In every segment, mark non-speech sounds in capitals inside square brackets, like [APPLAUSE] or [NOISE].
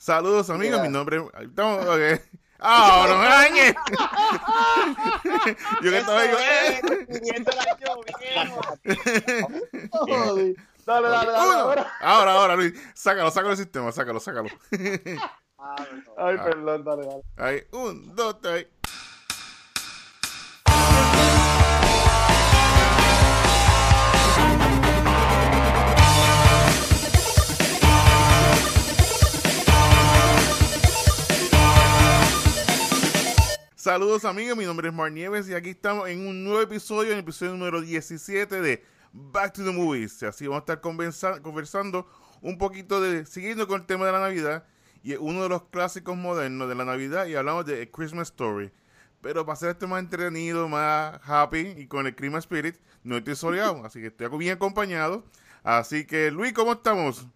Saludos amigos, mi nombre es... Okay. ¡Ah, no me dañes! [LAUGHS] Yo que estaba yo... Eh. [LAUGHS] Dale, dale, dale. Ahora. Ahora, ahora, Luis. Sácalo, sácalo del sistema, sácalo, sácalo. [LAUGHS] Ay, perdón, dale, dale. Ahí, un, dos, tres. Saludos amigos, mi nombre es Mar Nieves y aquí estamos en un nuevo episodio, en el episodio número 17 de Back to the Movies. Así vamos a estar conversa- conversando un poquito de, siguiendo con el tema de la Navidad y uno de los clásicos modernos de la Navidad y hablamos de Christmas Story. Pero para hacer esto más entretenido, más happy y con el Christmas Spirit, no estoy soleado, así que estoy bien acompañado. Así que Luis, ¿cómo estamos?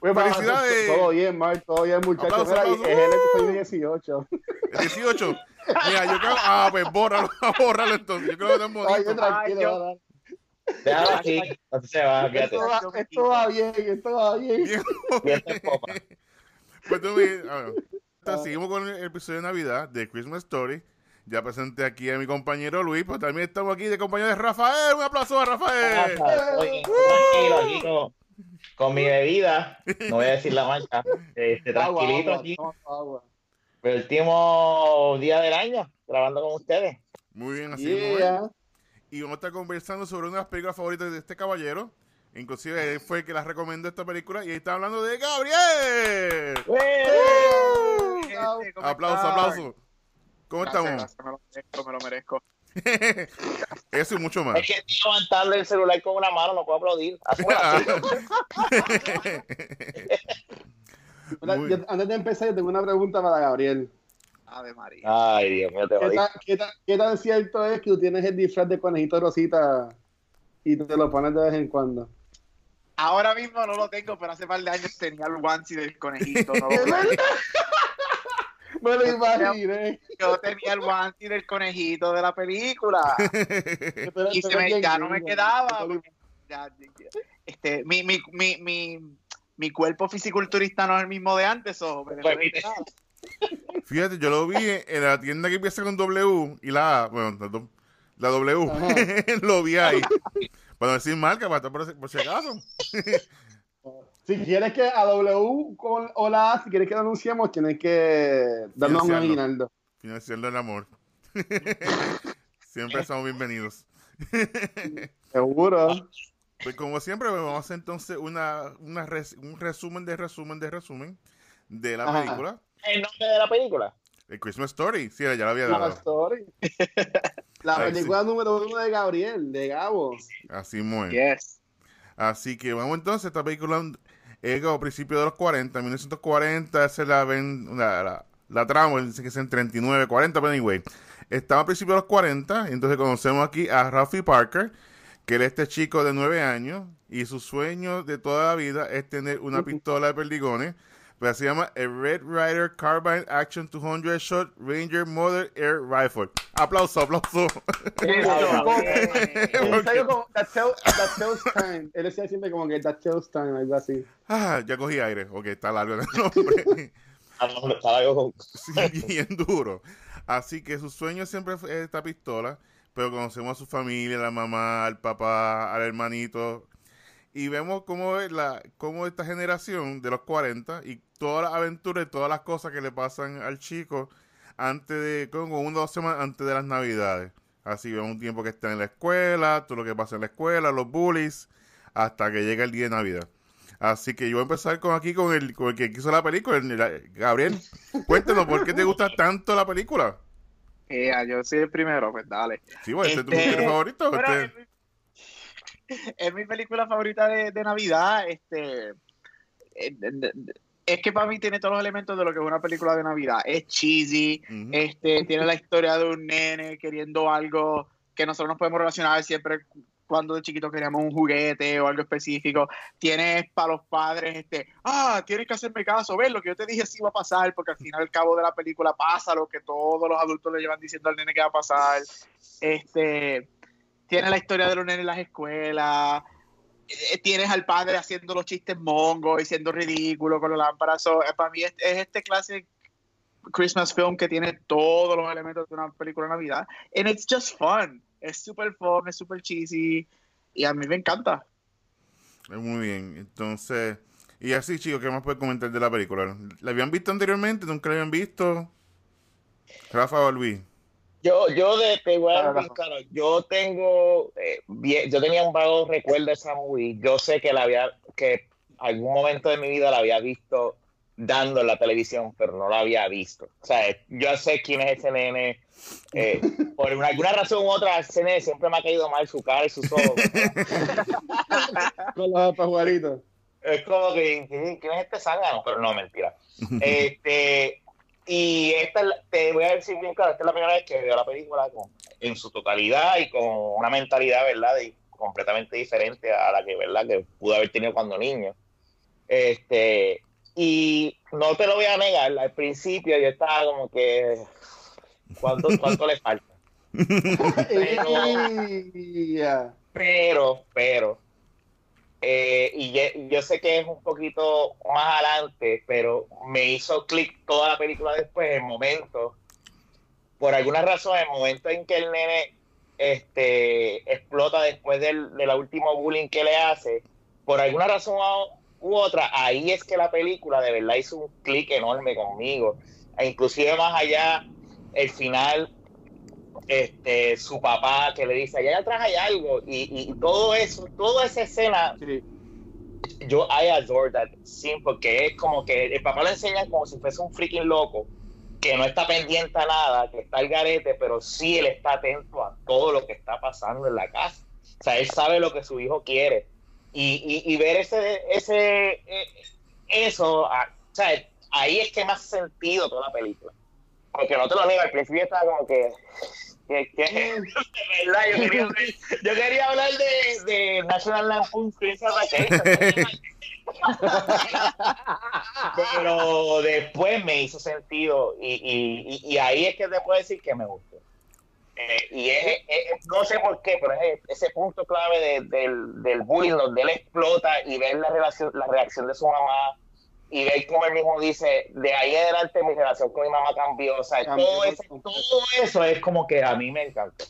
Pues, Felicidades. Todo bien, Mark, todo bien, muchachos. Mira, aplauso. Es el episodio 18. El 18. Mira, yo creo. Ah, pues bórralo, [LAUGHS] bórralo entonces. Yo creo que está Ay, bonito. yo tranquilo, Ay, yo-. Déjalo aquí, así se va, quédate. Esto va, esto va bien, esto va bien. Bien. [LAUGHS] Pues tú, mira, a ver. Entonces, seguimos con el episodio de Navidad de Christmas Story. Ya presenté aquí a mi compañero Luis, pues también estamos aquí de compañero de Rafael. Un aplauso a Rafael. Oye, tranquilo aquí con, mi bebida, no voy a decir la marca, este, tranquilito agua, aquí, agua. el último día del año, grabando con ustedes. Muy bien, así mismo es. Yeah. Y vamos a estar conversando sobre una de las películas favoritas de este caballero. Inclusive él fue el que la recomendó esta película y ahí está hablando de Gabriel. ¿cómo Aplauso, aplauso. ¿Cómo Gracias, estamos? gracias, me lo merezco, me lo merezco. [LAUGHS] Eso y mucho más. Es que levantando el celular con una mano, no puedo aplaudir. [LAUGHS] [LAUGHS] Yo- antes de empezar, yo tengo una pregunta para Gabriel. Ave María. Ay, Dios mío, te ¿Qué tan, qué, tan, qué tan cierto es que tú tienes el disfraz de conejito rosita y te lo pones de vez en cuando? Ahora mismo no lo tengo, pero hace par de años tenía el onesie del conejito. no lo ¿Es tengo. verdad? Me lo imaginé. Yo tenía el onesie del conejito de la película. [LAUGHS] Y se me, ya no me quedaba. Ya- este, mi, mi, mi, mi, mi cuerpo fisiculturista no es el mismo de antes. o me Pues. Fíjate, yo lo vi en la tienda que empieza con W y la A, bueno, la W, [LAUGHS] lo vi ahí. [LAUGHS] Para decir marca, para estar por si acaso. Si quieres que a W con, o la A, si quieres que lo anunciemos, tienes que darnos un aguinaldo. Financiando el amor. [LAUGHS] Siempre somos bienvenidos. [LAUGHS] Seguro. Pues como siempre, pues, vamos a hacer entonces una, una res- un resumen de resumen de resumen de la Ajá. película. ¿El nombre de la película? El Christmas Story. Sí, ya lo había dado. story. [LAUGHS] La Ay, película número uno de Gabriel, de Gabo. Así muy. Yes. Así que vamos entonces, esta película es a principios de los 40, 1940, se la ven, la, la, la trama, dice que es en 39, 40, pero anyway. Estaba a principios de los 40, entonces conocemos aquí a Ralphie Parker, que él es este chico de 9 años, y su sueño de toda la vida es tener una pistola de perdigones, pero se llama a Red Ryder Carbine Action 200 Shot Ranger Mother Air Rifle. Aplauso, aplauso. Él decía siempre como que that tells time, algo así. Ah, ya cogí aire. Ok, está largo el nombre. Ah, Sí, bien duro. Así que su sueño siempre fue esta pistola, pero conocemos a su familia, la mamá, al papá, al hermanito, y vemos cómo, la, cómo esta generación de los 40 y todas las aventuras y todas las cosas que le pasan al chico antes de, como una o dos semanas antes de las navidades. Así vemos un tiempo que está en la escuela, todo lo que pasa en la escuela, los bullies, hasta que llega el día de Navidad. Así que yo voy a empezar con aquí con el, con el que hizo la película, el- la- Gabriel. Cuéntanos, ¿por qué te gusta tanto la película? Eh, yo soy el primero, pues dale. Sí, bueno, ¿este es tu Este- mujer favorito? Bueno, Este- es, mi, película favorita de, de Navidad. Este, eh, es que para mí tiene todos los elementos de lo que es una película de Navidad. Es cheesy, este, tiene la historia de un nene queriendo algo que nosotros nos podemos relacionar siempre cuando de chiquito queríamos un juguete o algo específico. Tienes para los padres, este, ah, tienes que hacerme caso, ves lo que yo te dije sí va a pasar, porque al final al cabo de la película pasa lo que todos los adultos le llevan diciendo al nene que va a pasar. Este, tiene la historia de los nenes en las escuelas. eh, tienes al padre haciendo los chistes mongos y siendo ridículo con la lámpara. So, eh, para mí es, es este clase Christmas film que tiene todos los elementos de una película de Navidad. And it's just fun. Es super fun, es super cheesy. Y a mí me encanta. Muy bien, entonces... Y así, chicos, ¿qué más puedes comentar de la película? ¿La habían visto anteriormente? ¿Nunca la habían visto? Rafa o Luis. Yo, yo de, te voy a Claro, decir, claro, yo tengo, eh, bien- yo tenía un vago recuerdo de esa movie. Yo sé que la había, que algún momento de mi vida la había visto dando en la televisión, pero no la había visto. O sea, yo sé quién es ese nene. eh, [LAUGHS] por una- alguna razón u otra, ese nene siempre me ha caído mal su cara y sus ojos. [LAUGHS] Con los pajuaritos. Es como que, ¿quién quién es este zángano? Pero no, mentira. Este, [LAUGHS] y esta, es la- te voy a decir bien claro, esta es la primera vez que veo la película con- en su totalidad y con una mentalidad, ¿verdad? De- completamente diferente a la que, ¿verdad? Que pude haber tenido cuando niño. Este, y no te lo voy a negar, al principio yo estaba como que, ¿cuánto, cuánto le falta? [LAUGHS] Pero, pero, eh, y ye- yo sé que es un poquito más adelante, pero me hizo clic toda la película después, el momento, por alguna razón, el momento en que el nene este, explota después del, de la último bullying que le hace, por alguna razón u otra, ahí es que la película de verdad hizo un clic enorme conmigo. E inclusive más allá, el final este, su papá que le dice, allá atrás hay algo, y, y todo eso, toda esa escena, Sí. yo I adore that scene, porque es como que el papá le enseña como si fuese un freaking loco, que no está pendiente a nada, que está al garete, pero sí él está atento a todo lo que está pasando en la casa. O sea, él sabe lo que su hijo quiere. Y, y, y ver ese, ese, eh, eso, o sea, ahí es que más sentido toda la película. Porque no te lo niego, al principio estaba como que, de [LAUGHS] [LAUGHS] verdad, yo quería hablar, yo quería hablar de, de National Lampoon's Christmas. Pero después me hizo sentido y, y, y, ahí es que te puedo decir que me gustó. Eh, y es, es- es- no sé por qué, pero es ese punto clave de- del, del bullying donde él explota y ver la, relación, la reacción de su mamá y ver cómo él mismo dice, de ahí en adelante mi relación con mi mamá cambió. O sea, Cambió todo, completo. todo eso es como que a mí me encantó.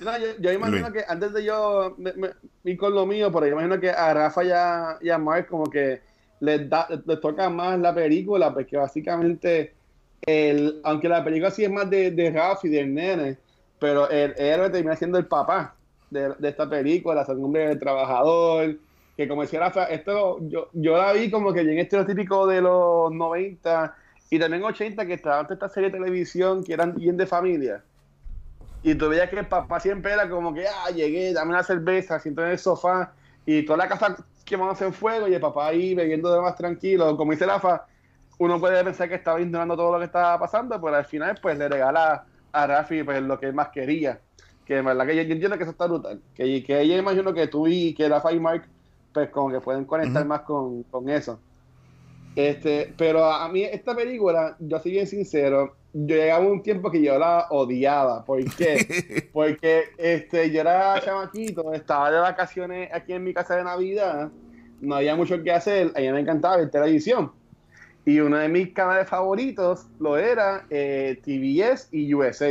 No, yo, yo imagino Luis. que antes de yo me, me- ir con lo mío, pero yo imagino que a Rafa y a, y a Mark como que les, da, les toca más la película, porque básicamente, el, aunque la película sí es más de, de Rafa y del nene, pero el héroe termina siendo el papá de, de esta película, San Hombre del Trabajador, que como decía Rafa, esto yo, yo la vi como que bien estereotípico de los 90 y también 80 que estaban todas estas series de televisión que eran bien de familia. Y tú veías que el papá siempre era como que, ah, llegué, dame una cerveza, siento en el sofá, y toda la casa quemándose en fuego, y el papá ahí bebiendo de más tranquilo. Como dice Rafa, uno puede pensar que estaba ignorando todo lo que estaba pasando, pero al final, pues le regala a Rafi pues, lo que él más quería. Que en verdad que yo, yo entiendo que eso está brutal. Que, que ella imagino que tú y que Rafa y Mark, pues como que pueden conectar más con, con eso. Este, pero a mí esta película, yo soy bien sincero, yo llegaba un tiempo que yo la odiaba. ¿Por qué? [LAUGHS] Porque este, yo era chamaquito, estaba de vacaciones aquí en mi casa de Navidad, no había mucho que hacer, a mí me encantaba ver televisión. Y uno de mis canales favoritos lo era eh, TBS y USA.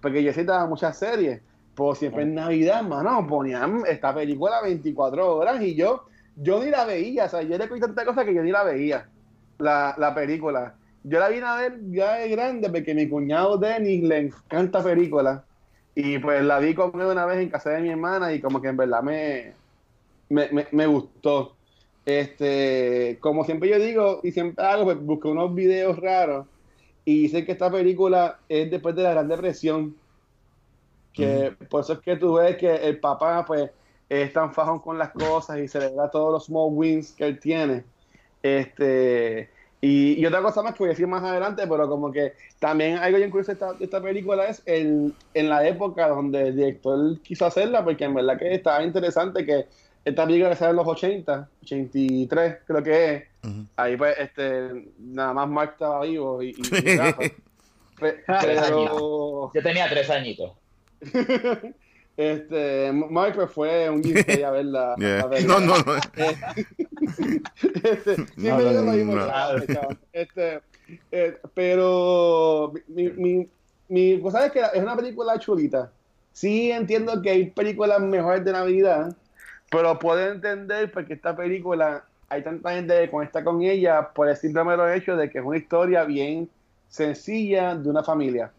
Porque yo daba muchas series. Pues siempre en Navidad, mano, ponían esta película 24 horas y yo, yo ni la veía. O sea, yo le pedí tanta cosa que yo ni la veía, la, la película. Yo la vine a ver ya de grande porque mi cuñado Dennis le encanta película. Y pues la vi con él una vez en casa de mi hermana y como que en verdad me, me, me, me gustó. Este, como siempre yo digo y siempre hago, pues busqué unos videos raros y dice que esta película es después de la Gran Depresión. Que por eso es que tú ves que el papá pues es tan fajón con las cosas y celebra todos los small wins que él tiene. Este, y, y otra cosa más que voy a decir más adelante, pero como que también algo bien curioso de esta, de esta película es el, en la época donde el director quiso hacerla, porque en verdad que estaba interesante que esta película que sale en los 80, 83 creo que es, ahí pues este nada más Mark estaba vivo y, y- [LAUGHS] y [LAUGHS] [LAUGHS] pero Yo tenía tres añitos. [LAUGHS] Este, Mike pues, fue un guiste a verla. Yeah. a verla. No, no, no. [LAUGHS] [LAUGHS] este, siempre No, lo mismo, no. Este, eh, pero mi, mi, mi cosa es que es una película chulita. Sí entiendo que hay películas mejores de Navidad, pero puedo entender porque esta película hay tanta gente que conecta con ella por el simple mero hecho de que es una historia bien sencilla de una familia.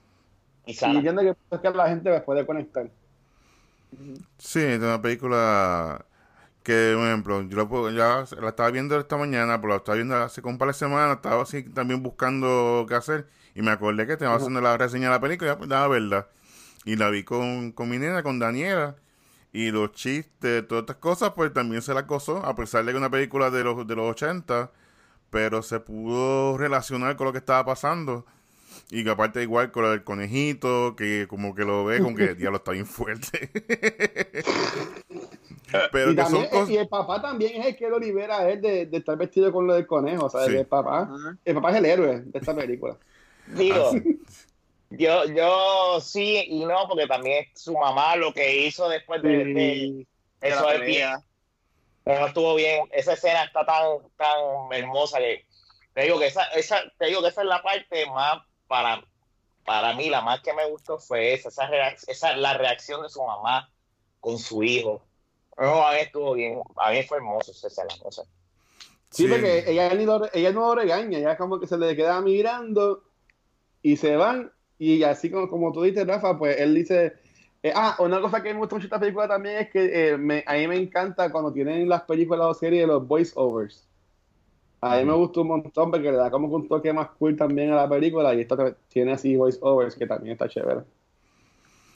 Y Y sana. entiendo que, es que la gente pues, puede conectar. Sí, es una película que, por ejemplo, yo la, puedo- ya la estaba viendo esta mañana, pero la estaba viendo hace un par de semanas, estaba así también buscando qué hacer y me acordé que estaba haciendo la reseña de la película y ya, pues, daba verla. Y la vi con, con mi nena, con Daniela, y los chistes, todas estas cosas, pues también se la gozó, a pesar de que es una película de los, de los 80, pero se pudo relacionar con lo que estaba pasando. Y que aparte igual con lo del conejito, que como que lo ve, como que [LAUGHS] diablo está bien fuerte. [LAUGHS] Pero y, que también, son cosas... y el papá también es el que lo libera a él de, de estar vestido con lo del conejo. O sea, Sí. el, papá, el papá es el héroe de esta película. [LAUGHS] Digo, Ah, yo, yo sí y no, porque también su mamá lo que hizo después de, de- de eso pelea. pero no estuvo bien. Esa escena está tan, tan hermosa que te digo que esa, esa, te digo que esa es la parte más para, para mí, la más que me gustó fue esa, esa, reac- esa la reacción de su mamá con su hijo. No, a mí estuvo bien, a mí fue hermoso esa no sé. Sí, Sí. porque ella, ni lo- ella no lo regaña, ella como que se le queda mirando y se van. Y así como, como tú dices, Rafa, pues él dice. eh, ah, una cosa que me gusta mucho esta película también es que eh, me- a mí me encanta cuando tienen las películas o series de los voiceovers. A mí me Ujú. gusta un montón porque le da como que un toque más cool también a la película y esto tiene así voiceovers que también está chévere.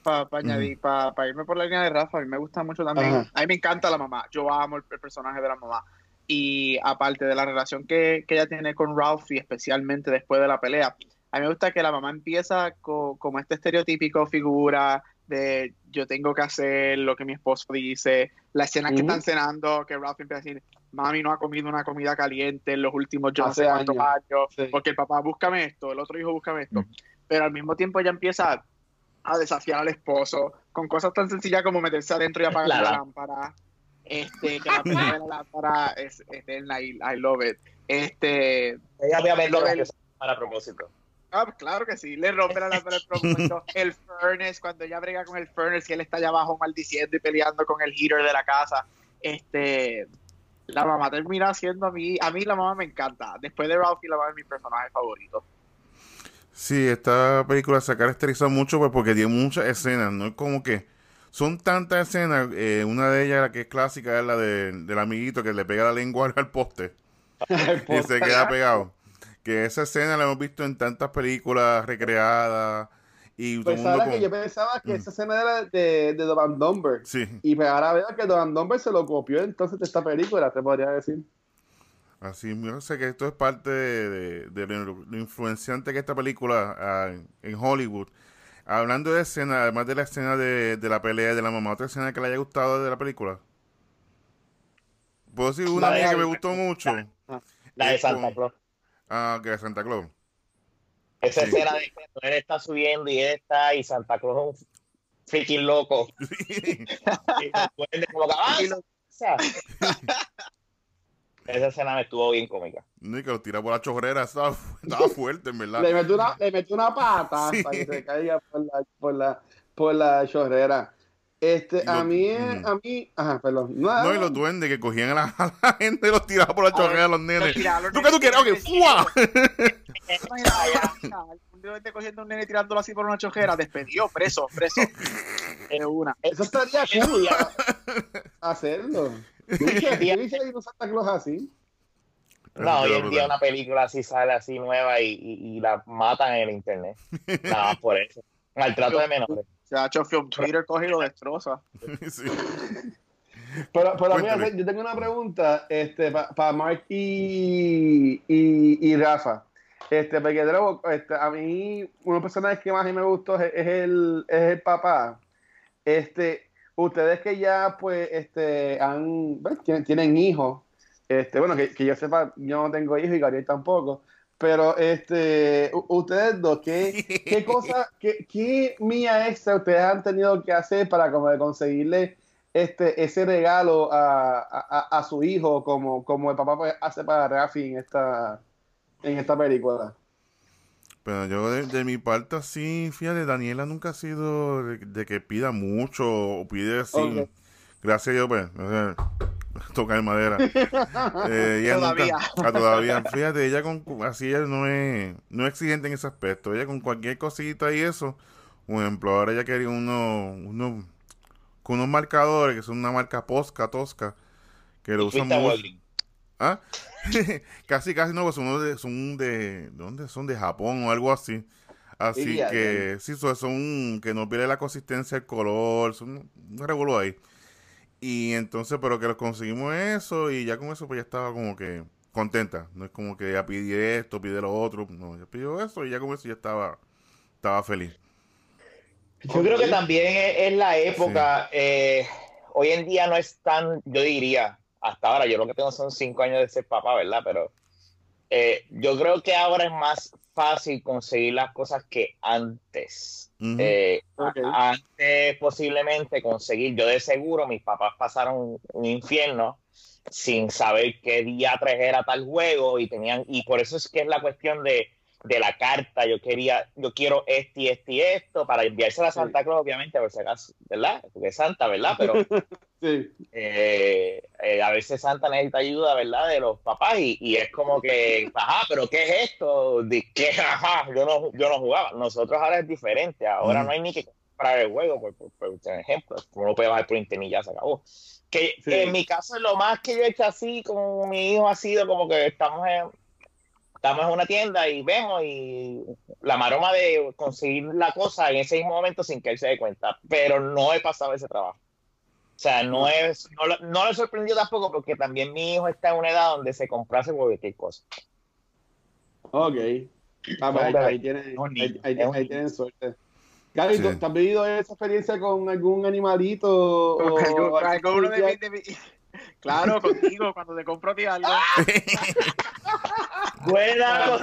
Para añadir, para irme por la línea de Rafa, a mí me gusta mucho también. Ajá. A mí me encanta la mamá. Yo amo el, el personaje de la mamá. Y aparte de la relación que, que ella tiene con Ralphie, especialmente después de la pelea, a mí me gusta que la mamá empieza co- como este estereotípico figura de yo tengo que hacer lo que mi esposo dice, la escena que Ujú. están cenando, que Ralphie empieza a decir, mami no ha comido una comida caliente en los últimos yo no sé cuántos años. años, Sí. porque el papá búscame esto, el otro hijo búscame esto, pero al mismo tiempo ella empieza a desafiar al esposo con cosas tan sencillas como meterse adentro y apagar La la, lá- lámpara. Este, que la la lámpara es eterna y I love it. Este, Ella obviamente Lo lo del- que para propósito. Ah, claro que sí, le rompe la lámpara el propósito. [LAUGHS] El furnace, cuando ella brega con el furnace y él está allá abajo maldiciendo y peleando con el heater de la casa. Este, la mamá termina siendo a mí, a mí la mamá me encanta. Después de Ralphie, la mamá es mi personaje favorito. Sí, esta película se caracteriza mucho pues, porque tiene muchas escenas, ¿no? Es como que son tantas escenas, eh, una de ellas, la que es clásica, es la de, del amiguito que le pega la lengua [LAUGHS] al poste y se queda pegado. Que esa escena la hemos visto en tantas películas recreadas y todo Pues mundo sabes que yo pensaba que Mm. esa escena era de, de Dovan Dumber. Sí, Y pues ahora veo que Dovan Dumber se lo copió entonces de esta película, te podría decir. así, yo sé que esto es parte de, de- de lo, lo influenciante que esta película ah, en Hollywood. Hablando de escena, además de la escena de, de la pelea de la mamá, otra escena que le haya gustado de la película. Puedo decir una La mía que me gustó mucho. La de Santa con- Claus. Ah, que es Santa Claus. Esa Sí. escena de cuando él está subiendo y él está y Santa Claus es un freaking loco. [LAUGHS] Y como que avanza. [LAUGHS] Esa escena me estuvo bien cómica. Ni que lo tira por la chorrera, estaba, estaba [LAUGHS] fuerte, en verdad. Le metió una, le metió una pata Sí. para que se caiga por la, por la, por la chorrera. Este, a mí, mm. a mí, ajá, perdón. No, No, y los duendes que cogían a la, [LAUGHS] a la gente y los tiraban por la chorrera a los nenes. ¿Tú qué tú quieres? Ok, ¡fua! Un duende [LAUGHS] cogiendo a un nene tirándolo así por una chojera, despedido, preso, preso. [LAUGHS] De una. Eso estaría cool hacerlo. Santa Claus así. No, hoy en día una película así sale así nueva y, y, y la matan en el internet. Nada más por eso. Maltrato de menores. Se ha hecho film Twitter, coge y lo destroza. [LAUGHS] Sí. Pero, pero mira, yo tengo una pregunta este, para Mark y, y, y Rafa. Este, porque de nuevo, este, a mí, uno de los personajes que más me gustó es, es el, es el papá. Este, ustedes que ya, pues, este, han, bueno, tienen, tienen hijos, este, bueno, que, que yo sepa, yo no tengo hijos y Gabriel tampoco, pero este, ustedes dos, ¿qué, [LAUGHS] qué cosa, qué, qué mía extra ustedes han tenido que hacer para como conseguirle este, ese regalo a, a, a su hijo como, como el papá pues, hace para Rafi en esta, en esta película? Pero yo de, de mi parte así, fíjate, Daniela nunca ha sido de, de que pida mucho o pide así. Gracias a Dios, pues, eh, [LAUGHS] tocar madera. [LAUGHS] Eh, ella Todavía. Nunca, ah, todavía. Fíjate, ella con así ella no es, no es exigente en ese aspecto. Ella con cualquier cosita y eso. Por ejemplo, ahora ella quería uno, uno, con unos marcadores que son una marca Posca, Tosca, que lo usan a. Walgreens. ¿Ah? [LAUGHS] casi, casi no, pues son de, son de, ¿dónde? Son de Japón o algo así. Así que, sí, son, que no pierde la consistencia, el color, son un revuelo ahí. Y entonces, pero que los conseguimos eso y ya con eso pues ya estaba como que contenta. No es como que ya pide esto, pide lo otro. No, ya pidió eso y ya con eso ya estaba, estaba feliz. Yo creo que también es, es la época. eh, hoy en día no es tan, yo diría, hasta ahora, yo lo que tengo son cinco años de ser papá, ¿verdad? Pero eh, yo creo que ahora es más fácil conseguir las cosas que antes. Eh, antes posiblemente conseguir, yo de seguro, mis papás pasaron un infierno sin saber qué día era tal juego y tenían, y por eso es que es la cuestión de, de la carta, yo quería, yo quiero este y este y esto para enviársela a Santa Claus, obviamente, por si acaso, ¿verdad? Porque es Santa, ¿verdad? Pero [LAUGHS] Sí. eh, eh, a veces Santa necesita ayuda, ¿verdad? De los papás y, y es como que, ajá, pero ¿qué es esto? ¿De qué? [LAUGHS] Ajá, yo no, yo no jugaba. Nosotros ahora es diferente, ahora no hay ni que comprar el juego, por, por, por ejemplo, uno puede bajar por internet y ya se acabó. Que Sí. en mi caso lo más que yo he hecho así con mi hijo ha sido como que estamos en, estamos en una tienda y vemos y la maroma de conseguir la cosa en ese mismo momento sin que él se dé cuenta, pero no he pasado ese trabajo. O sea, no es, no, lo- no le sorprendió tampoco porque también mi hijo está en una edad donde se comprase cualquier cosa. Ok. Ah, pues ahí, ahí tienen, ahí, tienen suerte. Gaby, Sí. ¿tú ¿te has vivido esa experiencia con algún animalito? o uno de Claro, contigo, cuando te compro a ti algo. [LAUGHS] Buena.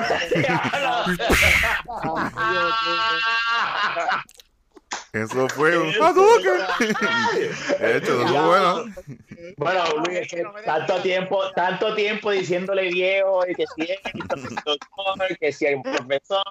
Eso fue un. [LAUGHS] De hecho, eso fue bueno. Bueno, Luis, es que tanto tiempo, tanto tiempo diciéndole viejo y que si es doctor, que si hay un profesor.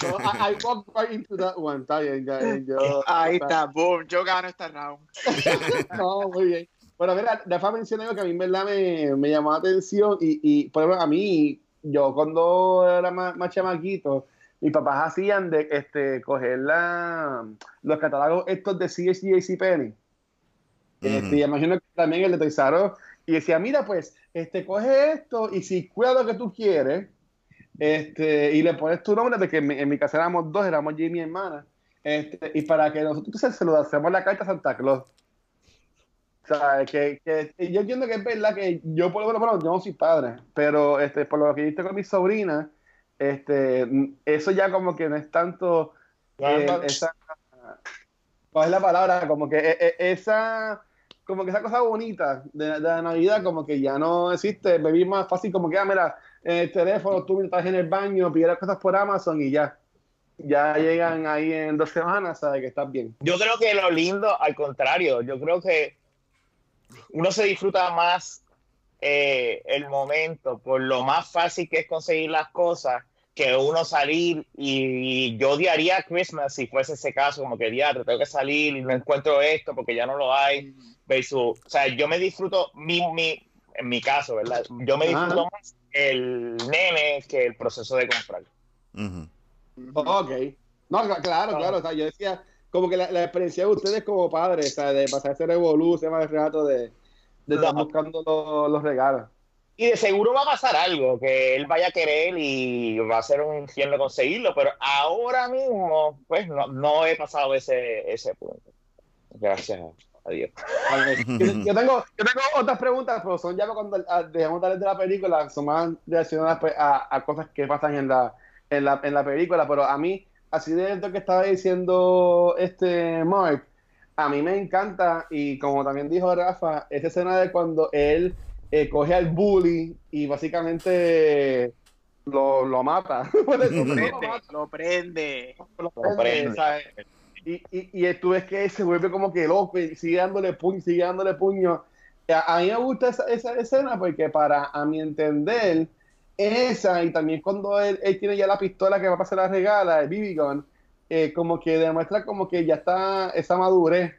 So, I, I walked right into that one. Está bien, Gaby. Yo, Ahí está, boom, yo gano esta round. [LAUGHS] No, muy bien. Bueno, mira, Rafa mencionó algo que a mí en verdad me, me llamó la atención y, y, por ejemplo, a mí, yo cuando era más, más chamaquito, mis papás hacían de este, coger la, los catálogos estos de CSG y Penny. Este, y imagino que también el de y decía, mira, pues, este, coge esto y si cuida lo que tú quieres, este, y le pones tu nombre, porque en mi, en mi casa éramos dos, éramos yo y mi hermana, este, y para que nosotros entonces se lo hacemos la carta a Santa Claus. Que, que yo entiendo que es verdad que yo por lo menos, yo no soy padre, pero este, por lo que viste con mi sobrina, este, eso ya como que no es tanto eh, esa, ¿cuál es la palabra? Como que eh, eh, esa, como que esa cosa bonita de, de la Navidad, como que ya no existe, bebí más fácil, como que, ah, mira, el teléfono, tú estás en el baño, pides cosas por Amazon y ya, ya llegan ahí en dos semanas, sabes que estás bien. Yo creo que lo lindo, al contrario, yo creo que uno se disfruta más eh, el momento por lo más fácil que es conseguir las cosas que uno salir y yo odiaría Christmas si fuese ese caso, como que diatre, tengo que salir y no encuentro esto porque ya no lo hay, versus, o sea, yo me disfruto, mi, mi, en mi caso, ¿verdad? Yo me disfruto más el nene que el proceso de comprar. Ujú. Ok. No, cl- claro, claro, o sea, yo decía, como que la, la experiencia de ustedes como padres, o sea, de pasar ese revolú, ese mal rato de, de estar buscando los, los regalos. Y de seguro va a pasar algo, que él vaya a querer y va a ser un infierno conseguirlo, pero ahora mismo, pues no, no he pasado ese, ese punto. Gracias a Dios. [LAUGHS] yo, yo tengo, yo tengo otras preguntas, pero son ya cuando ah, dejamos de hablar de la película, son más relacionadas pues, a, a cosas que pasan en la, en, la, en la película, pero a mí, así de lo que estaba diciendo este Mark, a mí me encanta, y como también dijo Rafa, esa escena de cuando él eh, coge al bully y básicamente lo, lo mata. [LAUGHS] lo prende, lo prende. Lo prende, ¿sabes? Y, y, y tú ves que se vuelve como que loco y sigue dándole puño, sigue dándole puño. A, a mí me gusta esa, esa escena porque para, a mi entender, esa y también cuando él, él tiene ya la pistola que va a pasar la regala, el BB gun, eh, como que demuestra como que ya está esa madurez,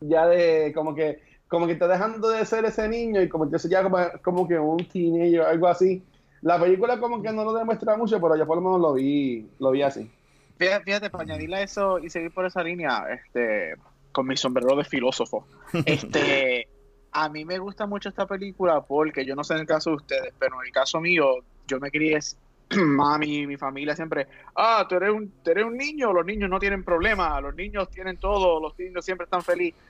ya de como que como que está dejando de ser ese niño y como que se ya como, como que un teenager, algo así. La película como que no lo demuestra mucho, pero yo por lo menos lo vi, lo vi así. Fíjate, fíjate, para añadirle a eso y seguir por esa línea, este, con mi sombrero de filósofo, [LAUGHS] este, a mí me gusta mucho esta película porque yo no sé en el caso de ustedes, pero en el caso mío, yo me crié, mami, [CLEARS THROAT] mi familia siempre, ah, tú eres un, tú eres un niño, los niños no tienen problemas, los niños tienen todo, los niños siempre están felices.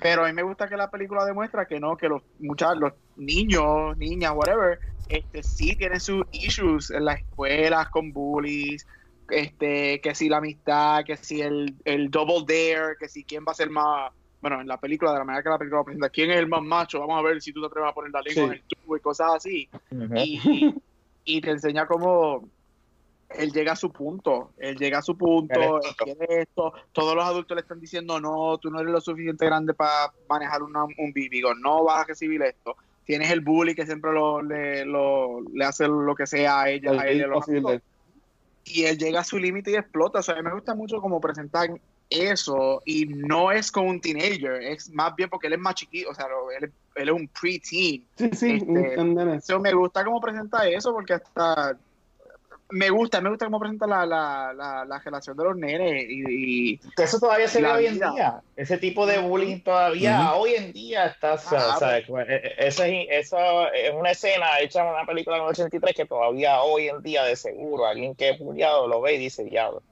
Pero a mí me gusta que la película demuestra que no, que los muchachos, los niños, niñas, whatever, este sí tienen sus issues en las escuelas con bullies, este, que si la amistad, que si el, el double dare, que si quién va a ser más, bueno, en la película, de la manera que la película presenta, quién es el más macho, vamos a ver si tú te atreves a poner la lengua Sí. en el tubo y cosas así. Y, y te enseña cómo él llega a su punto, él llega a su punto, Él quiere esto, todos los adultos le están diciendo, no, tú no eres lo suficiente grande para manejar una, un gun, no vas a recibir esto. Tienes el bully que siempre lo, le, lo- le hace lo que sea a ella, El- a él, lo- y él llega a su límite y explota. O sea, a mí me gusta mucho como presentar eso y no es con un teenager, es más bien porque él es más chiquito, o sea, lo- él, él es un pre-teen. Sí, sí, Este. Eso me gusta cómo presenta eso porque hasta me gusta, me gusta cómo presenta la, la, la, la relación de los nenes y, y- Que eso todavía se ve La hoy en día. Ese tipo de bullying todavía hoy en día está. o sea, Ah, o sea, eh, eh, esa, es- esa es una escena hecha en una película en el 83 que todavía hoy en día, de seguro, alguien que es bulliado lo ve y dice diablo.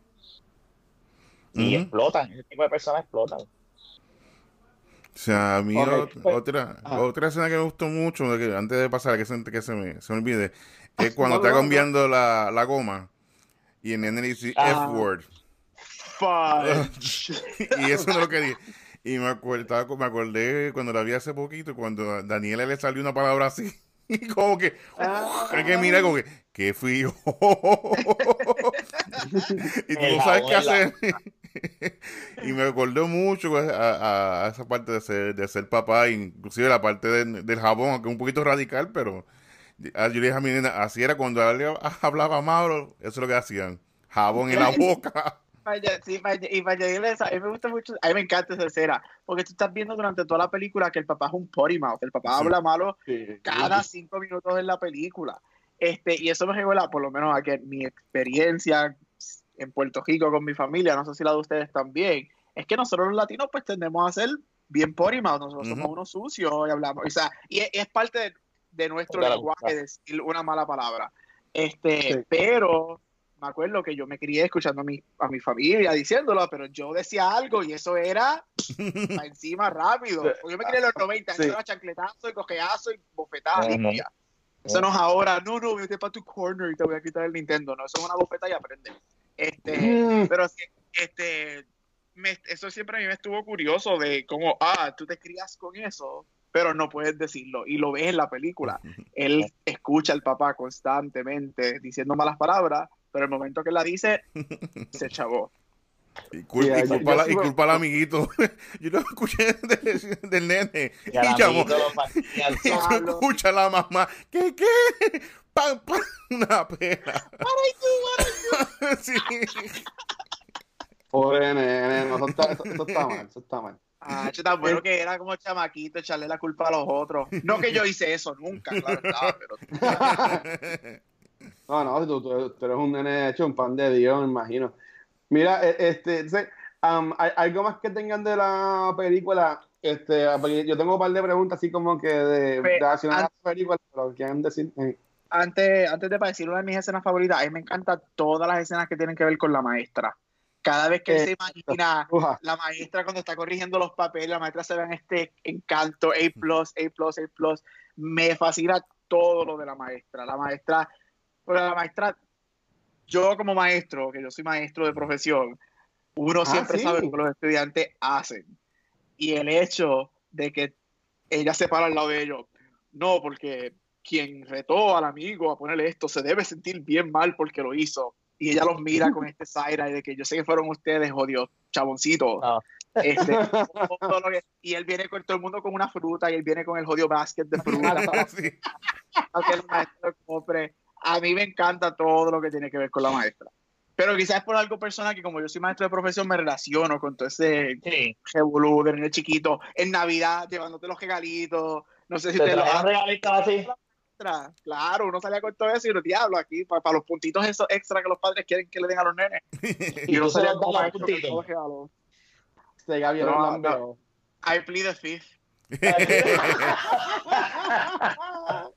Y explotan, ese tipo de personas explotan. O sea, a mí pues- otra, ah. otra escena que me gustó mucho, de que antes de pasar, que se, que se, me, se me olvide, es [LAUGHS] cuando está cambiando la, la goma y el nene dice Ah. F-word. [LAUGHS] Y eso no lo quería. Y me, me acordé cuando la vi hace poquito, cuando a Daniela le salió una palabra así. [LAUGHS] Y como que, Ah. hay que mirar como que, ¿qué fui yo? y tú El no sabes qué hacer. [LAUGHS] y me acordó mucho a, a- a esa parte de ser, de ser papá, inclusive la parte del, del jabón, aunque un poquito radical, pero ah, yo le dije a mi nena, así era cuando él [LAUGHS] hablaba Mauro, eso es lo que hacían. Jabón en la [LAUGHS] boca. Sí, y para añadirle eso, a mí me gusta mucho, a mí me encanta esa escena, porque tú estás viendo durante toda la película que el papá es un potty mouth, el papá Sí. habla malo Sí. cada cinco minutos en la película. Este, y eso me recuerda, por lo menos, a que mi experiencia en Puerto Rico con mi familia, no sé si la de ustedes también, es que nosotros los latinos pues tendemos a ser bien mouth, nosotros somos unos sucios y hablamos, o sea, y es, es parte de, de nuestro lenguaje decir una mala palabra. Este, Sí. pero me acuerdo que yo me crié escuchando a mi, a mi familia diciéndolo, pero yo decía algo y eso era [LAUGHS] encima rápido. Porque yo me crié en los 90, Sí. eso era chancletazo y cojeazo y bofetada Ujú. limpia. Eso no es ahora, no, no, vete para tu corner y te voy a quitar el Nintendo. No, eso es una bofeta y aprende. Este, Mm. pero este, me- eso siempre a mí me estuvo curioso de cómo, ah, tú te crías con eso, pero no puedes decirlo. Y lo ves en la película. Él escucha al papá constantemente diciendo malas palabras, pero el momento que la dice, [LAUGHS] se chavó. Y culpa, Yeah, y culpa, yo la- y sigo- culpa al amiguito. [LAUGHS] Yo lo escuché [LAUGHS] del, del nene. Y [LAUGHS] Y, al llamó. Y tú Pablo. escuchas a la mamá. ¿Qué, qué? ¡Pam, pam! Una pena. sí. Pobre nene, no, eso, está, eso, eso está mal, eso está mal. Ah, tan bueno que era como chamaquito echarle la culpa a los otros. No que yo hice eso nunca, claro está, pero No, no, tú, tú- tú eres un nene hecho un pan de Dios, me imagino. Mira, e- este, ¿hay algo más que tengan de la película? Este, yo tengo un par de preguntas así como que de, Pe- relacionadas an- a la película, pero quieren decir. eh, antes, antes de decir una de mis escenas favoritas, a mí me encantan todas las escenas que tienen que ver con la maestra. Cada vez que él se imagina Uja, la maestra cuando está corrigiendo los papeles, la maestra se ve en este encanto, A+, A+, A+, me fascina todo lo de la maestra. La maestra, la maestra, yo como maestro, que yo soy maestro de profesión, uno Ah, siempre sí. sabe lo que los estudiantes hacen. Y el hecho de que ella se para al lado de ellos, no, porque quien retó al amigo a ponerle esto se debe sentir bien mal porque lo hizo. Y ella los mira con este side de que yo sé que fueron ustedes, jodidos, chaboncitos. No. Este, [LAUGHS] que- y él viene con todo el mundo con una fruta y él viene con el jodido basket de fruta. [LAUGHS] Sí. para que el maestro compre. A mí me encanta todo lo que tiene que ver con la maestra. Pero quizás por algo personal que como yo soy maestro de profesión me relaciono con todo ese Sí. revolú de niño chiquito en Navidad llevándote los regalitos. No sé si ¿Te te lo trajeron regalitos así? Claro, uno salía con todo eso y lo diablo aquí para, los puntitos esos extra que los padres quieren que le den a los nenes. [LAUGHS] ¿Y uno salía los los con puntitos? los regalos. Se No, no. I plead the fifth. [LAUGHS] [LAUGHS]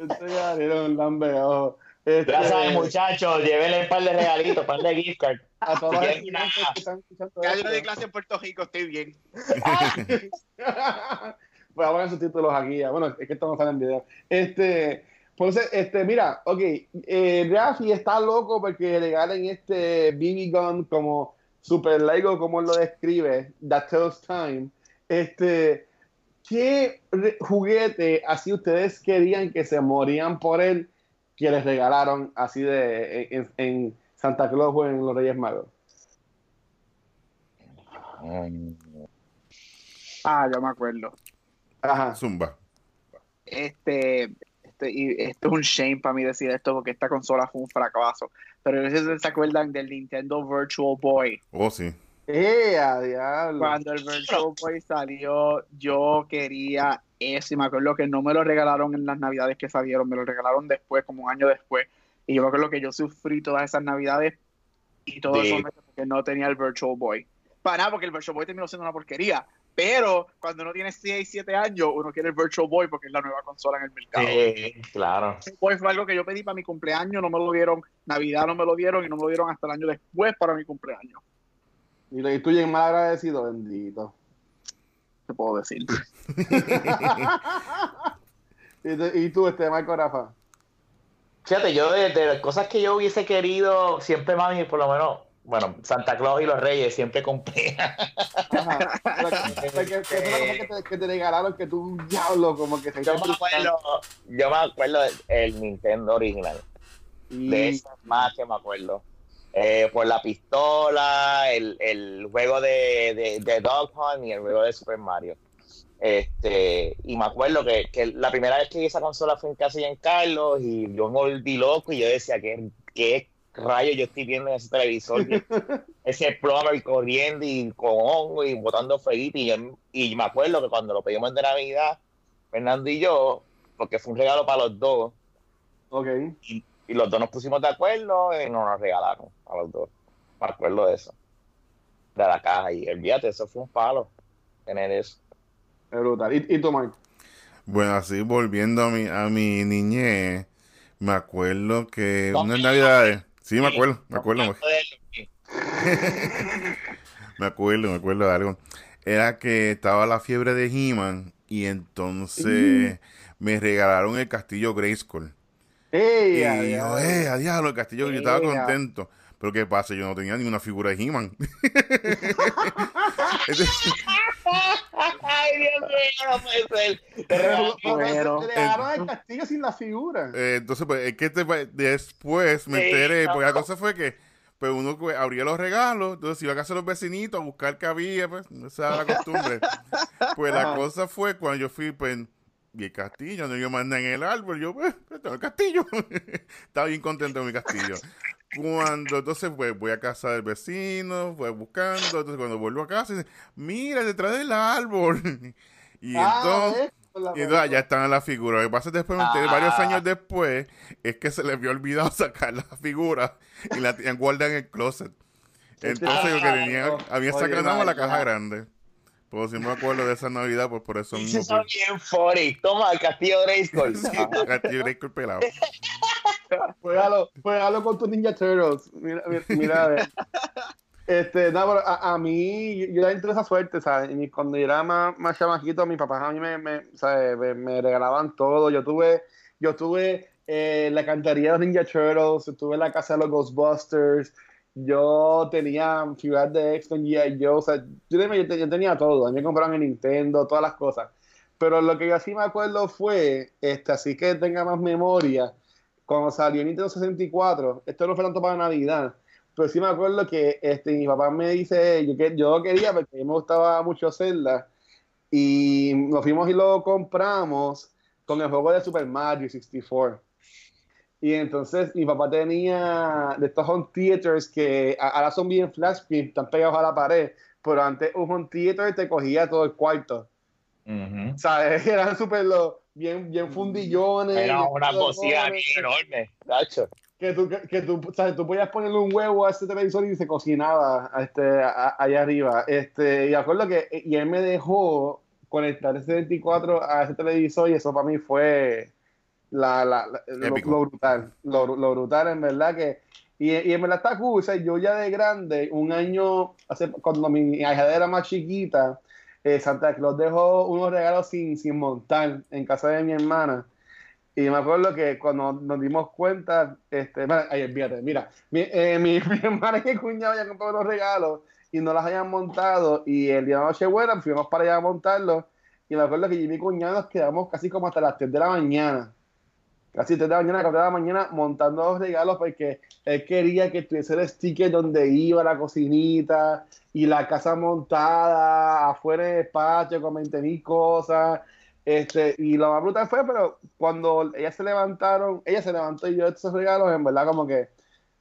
Este era un lambeo. Este, Ya saben, muchachos, llévenle un par de regalitos, un par de gift cards. [LAUGHS] a todos los que están escuchando Ya yo di clase en Puerto Rico, estoy bien. [LAUGHS] Voy a poner sus títulos aquí. ya. Bueno, es que esto no sale en video. Este, pues, este, mira, ok, eh, Rafi está loco porque regalen este BB gun como super Lego, como él lo describe, That Tells Time. Este, ¿qué juguete así ustedes querían que se morían por él que les regalaron así de en, en Santa Claus o en los Reyes Magos? Ah, yo me acuerdo. Ajá. Zumba. este, este, y esto es un shame para mí decir esto porque esta consola fue un fracaso. Pero no sé si se acuerdan del Nintendo Virtual Boy. Oh, sí. ¡Eh, a diablo! Cuando el Virtual Boy salió, yo quería eso y me acuerdo que no me lo regalaron en las navidades que salieron, me lo regalaron después, como un año después. Y yo me acuerdo que yo sufrí todas esas navidades y todos Sí. esos meses porque no tenía el Virtual Boy. Para nada, porque el Virtual Boy terminó siendo una porquería. Pero cuando uno tiene 6, 7 años, uno quiere el Virtual Boy porque es la nueva consola en el mercado. Sí, claro. Boy fue algo que yo pedí para mi cumpleaños, no me lo dieron, Navidad no me lo dieron y no me lo dieron hasta el año después para mi cumpleaños, Y, lo- y tú bien mal agradecido, bendito. te puedo decir. [LAUGHS] y, tú- y tú, este, Marco Rafa. Fíjate, yo de, de las cosas que yo hubiese querido, siempre mami, por lo menos, bueno, Santa Claus y los Reyes siempre cumplían. Ajá. [LAUGHS] Pero que- que- que- que fue una cosa que te, que te regalaron que tú, diablo, como que se Yo me acuerdo, yo me acuerdo del el Nintendo original. De eso más que me acuerdo. Eh, por la pistola, el, el juego de, de, de Dog Hunt y el juego de Super Mario. Este, y me acuerdo que, que la primera vez que vi esa consola fue en casa de Carlos y yo me volví loco y yo decía, ¿qué, qué rayos yo estoy viendo en ese televisor? [LAUGHS] ese plumber corriendo y con hongo y botando fueguito y, yo- y me acuerdo que cuando lo pedimos de Navidad, Fernando y yo, porque fue un regalo para los dos, ok. y los dos nos pusimos de acuerdo y nos lo regalaron a los dos. Me acuerdo de eso. De la caja. Y olvídate, eso fue un palo. Tener eso. Es brutal. ¿Y, y tú, Marco? Bueno, así volviendo a mi, a mi niñez, me acuerdo que no, navidades, sí me acuerdo, me acuerdo, me, Joder, [LAUGHS] me acuerdo, me acuerdo de algo. Era que estaba la fiebre de He-Man y entonces me regalaron el castillo Grayskull. ¡Ey, Y yo, eh, a diablo, el castillo, yo estaba contento. Pero ¿qué pasa? Yo no tenía ninguna figura de He-Man. Entonces, [LAUGHS] [LAUGHS] Ay, Dios mío, no puede ser. Pero, pero, regalaron el castillo sin la figura. Eh, entonces, pues, es que te- después me Sí, enteré, no. porque la cosa fue que pues uno pues, abría los regalos, entonces iba a casa de los vecinitos a buscar qué había, pues, esa era la costumbre. Pues la cosa fue cuando yo fui, pues, y el castillo, no yo mandé en el árbol, yo, pues, tengo el castillo. [LAUGHS] Estaba bien contento con mi castillo. Cuando entonces pues, voy a casa del vecino, voy buscando, entonces cuando vuelvo a casa, dice, mira, detrás del árbol. [LAUGHS] Y Ah, y entonces allá están las figuras. Lo que pasa después enteré Ah. varios años después es que se les había olvidado [LAUGHS] sacar las figuras y la tenían guardada en el closet. Entonces lo que tenían, había sacado la caja grande. Pues si me acuerdo de esa Navidad, pues por eso mismo. Eso son Pues, bien funny. Toma, el castillo de Grayskull. sí, Castillo Grayskull pelado. [LAUGHS] Juégalo, juégalo con tus Ninja Turtles. Mira, mira, mira, a ver. Este, no, pero a, a mí, yo era entre esa suerte, ¿sabes? Y cuando yo era más, más chamaquito, mis papás a mí me, me, ¿sabes? me, me regalaban todo. Yo tuve, yo tuve eh, la cantaría de los Ninja Turtles, tuve la casa de los Ghostbusters, yo tenía figuras de X con G.I. Joe, o sea, yo, tenía- yo tenía todo. A mí me compraron el Nintendo, todas las cosas. Pero lo que yo sí me acuerdo fue, este, así que tenga más memoria, cuando salió Nintendo 64, esto no fue tanto para Navidad, pero sí me acuerdo que este, mi papá me dice, yo, que, yo quería porque a mí me gustaba mucho Zelda, y nos fuimos y lo compramos con el juego de Super Mario 64. Y entonces mi papá tenía de estos home theaters que ahora son bien flash están pegados a la pared, pero antes un home theater te cogía todo el cuarto. Ujú. ¿Sabes? [LAUGHS] Eran súper lo- bien, bien fundillones. Era una bien enorme, tacho. Que tú, que, que tú, ¿sabes? tú podías ponerle un huevo a ese televisor y se cocinaba a este, a- allá arriba. Este, y acuerdo que y él me dejó conectar ese 74 a ese televisor y eso para mí fue la, la- la- lo, lo brutal. Lo, lo brutal, en verdad que. Y, y en verdad está cool. o sea, yo ya de grande, un año, hace, cuando mi hija era más chiquita, eh, Santa Claus dejó unos regalos sin, sin montar en casa de mi hermana. Y me acuerdo que cuando nos dimos cuenta, este, bueno, ay, fíjate, mira, mi, eh, [LAUGHS] mi, mi hermana y mi cuñado habían comprado los regalos y no las habían montado. Y el día de Nochebuena fuimos para allá a montarlos. Y me acuerdo que yo y mi cuñado nos quedamos casi como hasta las 3 de la mañana. Casi 3 de la mañana, 4 de la mañana, montando los regalos porque él quería que tuviese el sticker donde iba la cocinita y la casa montada afuera en el patio con 20 mil cosas. Este, y lo más brutal fue, pero cuando ellas se levantaron, ella se levantó y yo estos regalos, en verdad, como que,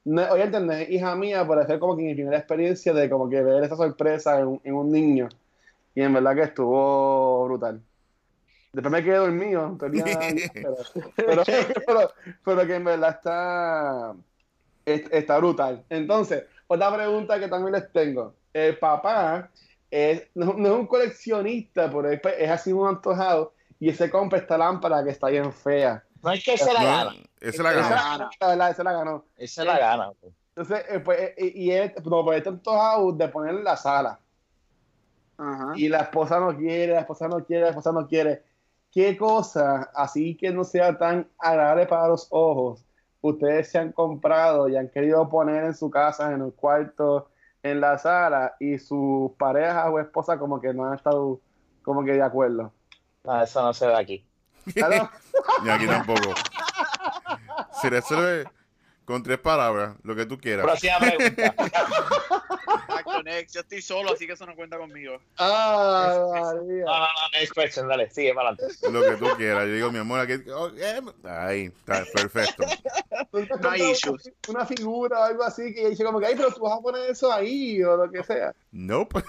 no, oye, entendés, hija mía, por hacer como que mi primera experiencia de como que ver esa sorpresa en, en un niño. Y en verdad que estuvo brutal. Después me quedé dormido, día, pero, [LAUGHS] pero, pero, pero que en verdad está, es- está brutal. Entonces, otra pregunta que también les tengo. El papá es, no, no es un coleccionista, pero es, es así un antojado y se compra esta lámpara que está bien fea. No es que se la gana, ese la Esa ganó. gana. la, la- esa la ganó. ese la gana. pues. Entonces, pues, y él, no, pues está antojado de poner en la sala. Ajá. Y la esposa no quiere, la esposa no quiere, la esposa no quiere. ¿Qué cosa, así que no sea tan agradable para los ojos, ustedes se han comprado y han querido poner en su casa, en el cuarto, en la sala, y sus parejas o esposas como que no han estado como que de acuerdo? No, eso no se ve aquí. ¿Aló? [LAUGHS] Y aquí tampoco. Se resuelve con tres palabras, lo que tú quieras. Próxima pregunta. [LAUGHS] Exacto, next. Yo estoy solo, así que eso no cuenta conmigo. Ah, [LAUGHS] María. No, no, no, next question, dale, sigue para adelante. Lo que tú quieras. Yo digo, mi amor, aquí. oh, eh, Ahí, está perfecto. [LAUGHS] No hay issues. Una figura o algo así que dice como que, ay, pero tú vas a poner eso ahí o lo que sea. Nope.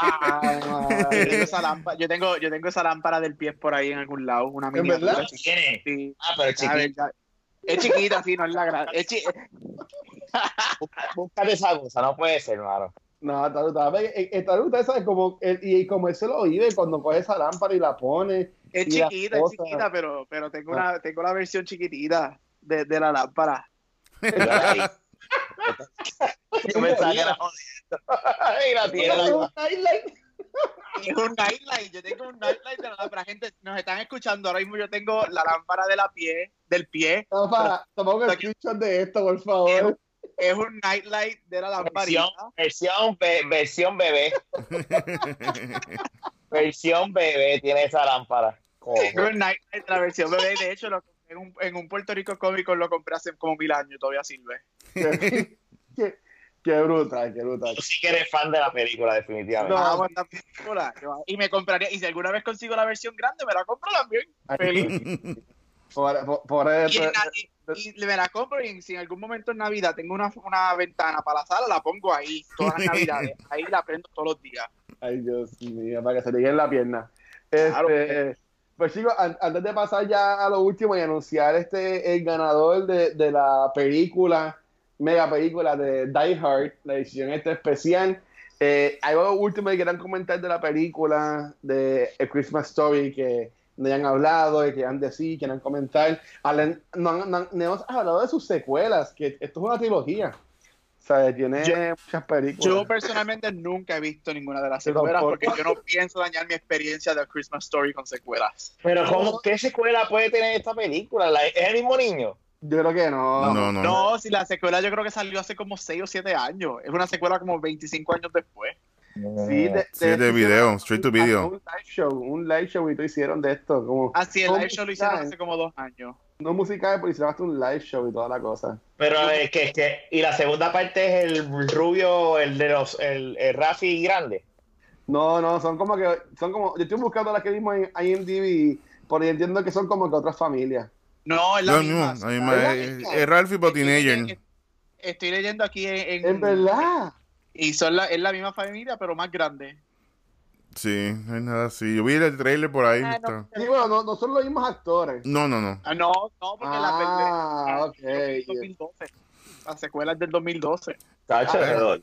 Ah, [LAUGHS] Yo tengo, esa lámpara, yo, tengo, yo tengo esa lámpara del pie por ahí en algún lado, una ¿En verdad? Sí. Ah, pero ver, chiquita. ya- Es chiquita, sí, no es la gran. Es chi- [LAUGHS] Búscate esa cosa, no puede ser, hermano. No, está brutal. Ve, eh, Está brutal, ¿sabes? Como, el- y como él se lo vive cuando coge esa lámpara y la pone. Es chiquita, es chiquita, pero, pero tengo, una, tengo la versión chiquitita de, de la lámpara. [LAUGHS] Yo pensaba que era jodiendo. [LAUGHS] Es un. Es nightlight, yo tengo un nightlight de la lámpara. Gente, nos están escuchando ahora mismo. Yo tengo la lámpara de la pie, del pie. No, para, toma un screenshot de esto, por favor. Es un nightlight de la lamparita. Versión, versión, be- versión bebé. [LAUGHS] Versión bebé tiene esa lámpara. Tengo un nightlight de la versión bebé. De hecho, lo, en, un, en un Puerto Rico cómico lo compré hace como mil años y todavía sirve. [LAUGHS] qué, qué, qué brutal, qué brutal. Tú sí que eres fan de la película, definitivamente. No. Ah, buena película. Y me compraría, y si alguna vez consigo la versión grande, me la compro también. Feliz. Por, por, por Y, eso. en na- y- y me la compro y si en algún momento en Navidad tengo una, una ventana para la sala, la pongo ahí todas las Navidades. [LAUGHS] Ahí la prendo todos los días. Ay, Dios mío, para que se llegue en la pierna. Claro. Este, pues chicos, an- antes de pasar ya a lo último y anunciar este el ganador de, de la película, mega película de Die Hard, la edición esta especial, eh, algo último que quieran comentar de la película de A Christmas Story que no hayan hablado, que quieran decir, quieran comentar. Hablen- no, han- no han- no hemos hablado de sus secuelas, que esto es una trilogía. O sea, tiene Yo- muchas películas. Yo personalmente nunca he visto ninguna de las secuelas tampoco. porque yo no pienso dañar mi experiencia de A Christmas Story con secuelas. Pero ¿cómo, ¿qué secuela puede tener esta película? ¿La- ¿Es el mismo niño? Yo creo que no. No, no. No, si la secuela yo creo que salió hace como 6 o 7 años. Es una secuela como 25 años después. Sí, de, Sí, de video, straight to video. Un live show, un live show y tú hicieron de esto, como Así, el no live show lo hicieron hace como dos años. no musical, pero hicieron hasta un live show y toda la cosa. Pero es que, es que, y la segunda parte es el rubio, el de los, el, el Rafi grande. No, no, son como que, son como, yo estoy buscando las que vimos en IMDb, porque entiendo que son como que otras familias. No, es la Lo misma. misma, ¿Es es, es Ralphie but Estoy leyendo- teenager. Estoy leyendo aquí en. Es verdad. Y son la, es la misma familia, pero más grande. Sí, no es nada así. Yo vi el trailer por ahí. Ah, está- Sí, bueno, no, no son los mismos actores. No, no, no. Ah, no, no, porque Ah, la ok. del 2012. La secuela es del 2012. Tacho, Ah, alrededor.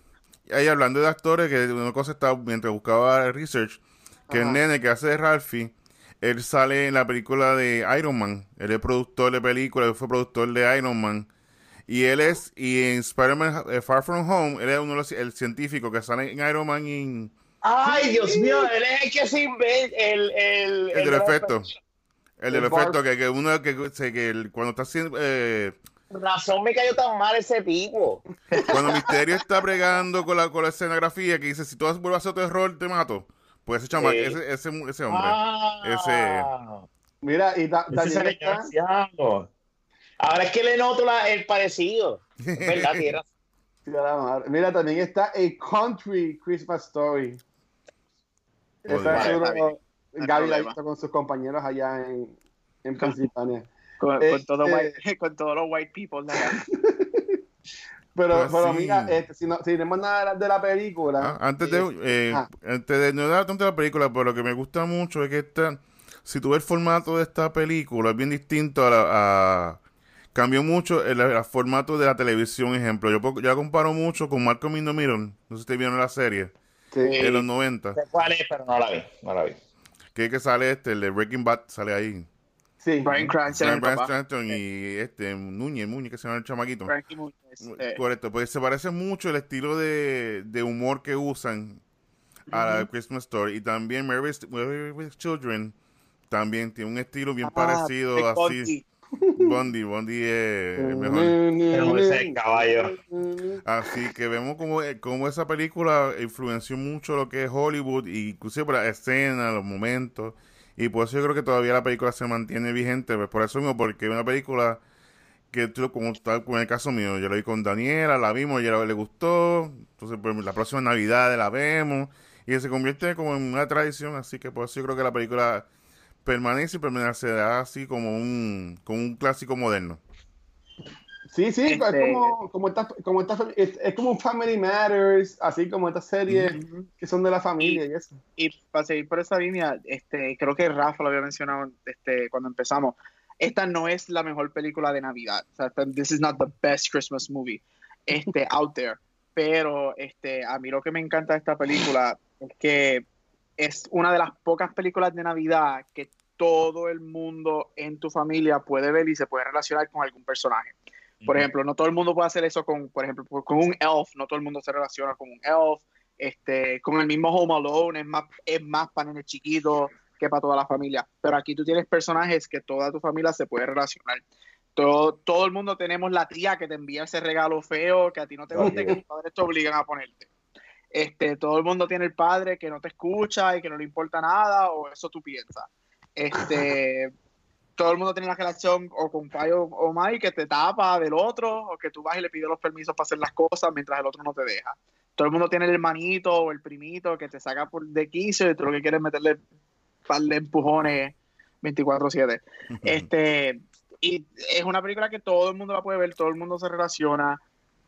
Ahí hablando de actores, que una cosa estaba, mientras buscaba research, que el Ajá. nene que hace de Ralphie, él sale en la película de Iron Man. Él es productor de película, él fue productor de Iron Man. Y él es, y en Spider-Man eh, Far From Home, él es uno de los, el científico que sale en Iron Man y Ay, Dios mío, él es el que se inventa el, el, El del efecto. el del El efecto, que, que uno que, que el- cuando está haciendo, eh, Razón me cayó tan mal ese tipo. cuando Misterio [LAUGHS] está bregando con la, con la escenografía, que dice, si tú vuelves a hacer otro error, te mato. Pues ese chamaco, Sí. ese, ese, ese hombre. Ah, Mira, y ta- ese también señor está, anciano. Ahora es que le noto la- el parecido. Es verdad, [LAUGHS] tierra. Mira, también está A Country Christmas Story. Joder. Esa Vale. No hay Gaby la visto con sus compañeros allá en, en Pensilvania. Con, Este- con todo white- [LAUGHS] con todos los white people de. [LAUGHS] Pero, Pues pero sí. mira, este, si, no, si tenemos nada de la película. Ah, antes de, eh, eh, ah. antes de no dar tanto la película, pero lo que me gusta mucho es que esta, si tú ves el formato de esta película, es bien distinto a la, a- cambió mucho el, el formato de la televisión, ejemplo. Yo, yo la comparo mucho con Marco Mindo Mirón, no sé si ustedes vieron la serie, sí. de los 90, Sé cuál es, pero no la vi. No la vi. que sale este, el de Breaking Bad, sale ahí. sí. Brian Cranston, papá. Cranston y este, Núñez, Núñez, que se llama el chamaquito. Eh, Correcto, pues se parece mucho el estilo de, de humor que usan a la Christmas Story. Y también Mary's, Children también tiene un estilo bien ah, parecido así. Bondi, Bondi es el mejor. Pero ese caballo. Así que vemos como, como esa película influenció mucho lo que es Hollywood, y inclusive por la escena, los momentos. Y por eso yo creo que todavía la película se mantiene vigente. Pues por eso mismo, porque es una película que tú, como está con el caso mío, yo la vi con Daniela, la vimos, ella le gustó. Entonces, pues, la próxima Navidad la vemos. Y se convierte como en una tradición. Así que por eso yo creo que la película permanece y permanecerá así como un, como un clásico moderno. Sí, sí, Este- es como, como, esta, como esta, es, es como un Family Matters, así como estas series que son de la familia y eso. Y para seguir por esa línea, este, creo que Rafa lo había mencionado este, cuando empezamos. Esta no es la mejor película de Navidad. O sea, esta- this is not the best Christmas movie este, [LAUGHS] out there. Pero este, a mí lo que me encanta de esta película es que es una de las pocas películas de Navidad que todo el mundo en tu familia puede ver y se puede relacionar con algún personaje. Por ejemplo, no todo el mundo puede hacer eso con, por ejemplo, con un elf, no todo el mundo se relaciona con un elf, este, con el mismo Home Alone, es más, es más para nenes chiquitos que para toda la familia. Pero aquí tú tienes personajes que toda tu familia se puede relacionar. Todo, todo el mundo tenemos la tía que te envía ese regalo feo que a ti no te gusta y que tus padres te obligan a ponerte. Este, todo el mundo tiene el padre que no te escucha y que no le importa nada, o eso tú piensas. Este, [LAUGHS] todo el mundo tiene la relación o con pai o, o mai que te tapa del otro, o que tú vas y le pides los permisos para hacer las cosas mientras el otro no te deja. Todo el mundo tiene el hermanito o el primito que te saca por de quicio y tú lo que quieres es meterle un par de empujones 24-7. Este, y es una película que todo el mundo la puede ver, todo el mundo se relaciona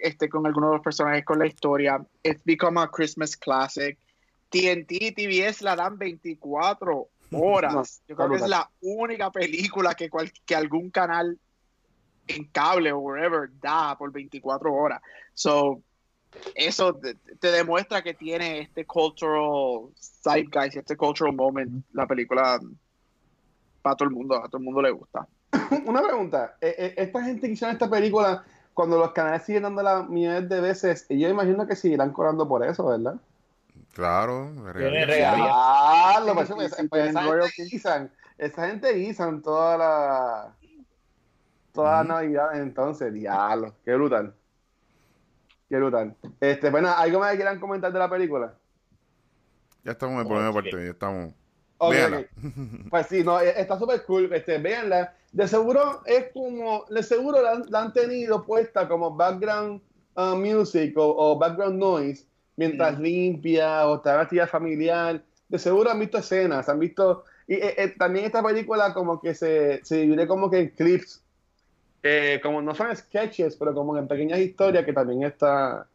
este, con algunos de los personajes, con la historia. It's become a Christmas classic. TNT, TBS la dan 24 horas. No, Yo creo que es la única película que, cual- que algún canal en cable o wherever da por 24 horas. So, eso te, te demuestra que tiene este cultural zeitgeist, este cultural moment, la película para todo el mundo, a todo el mundo le gusta. [LAUGHS] Una pregunta, eh, eh, esta gente que hicieron esta película, cuando los canales siguen dando millones de veces, yo imagino que seguirán cobrando por eso, ¿verdad? Claro, sí, pues, esa gente guisan, toda la todas las Ujú. navidades entonces, diablo, qué brutal. Qué brutal. Este, bueno, ¿algo más que quieran comentar de la película? Ya estamos en el primera parte, ya estamos. Ok, Véanla. ok. Pues sí, no, eh, está súper cool. Este, véanla. De seguro es como, de seguro la, han- la han tenido puesta como background uh, music o, o background noise mientras limpia o está en actividad familiar. De seguro han visto escenas, han visto. Y eh, eh, también esta película como que se, se divide como que en clips. eh, como no son sketches, pero como en pequeñas historias que también está,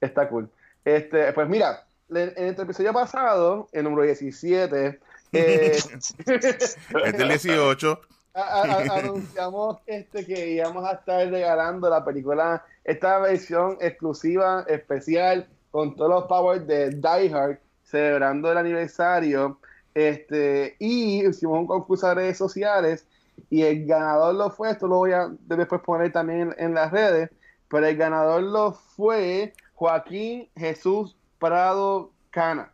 está cool. Este, pues mira, en, en el episodio pasado, el número 17, [LAUGHS] eh, Este es el 18. A- a- a- [LAUGHS] anunciamos este que íbamos a estar regalando la película, esta versión exclusiva, especial, con todos los powers de Die Hard, celebrando el aniversario. Este, y hicimos un concurso de redes sociales y el ganador lo fue, esto lo voy a después poner también en, en las redes, pero el ganador lo fue Joaquín Jesús Prado Cana.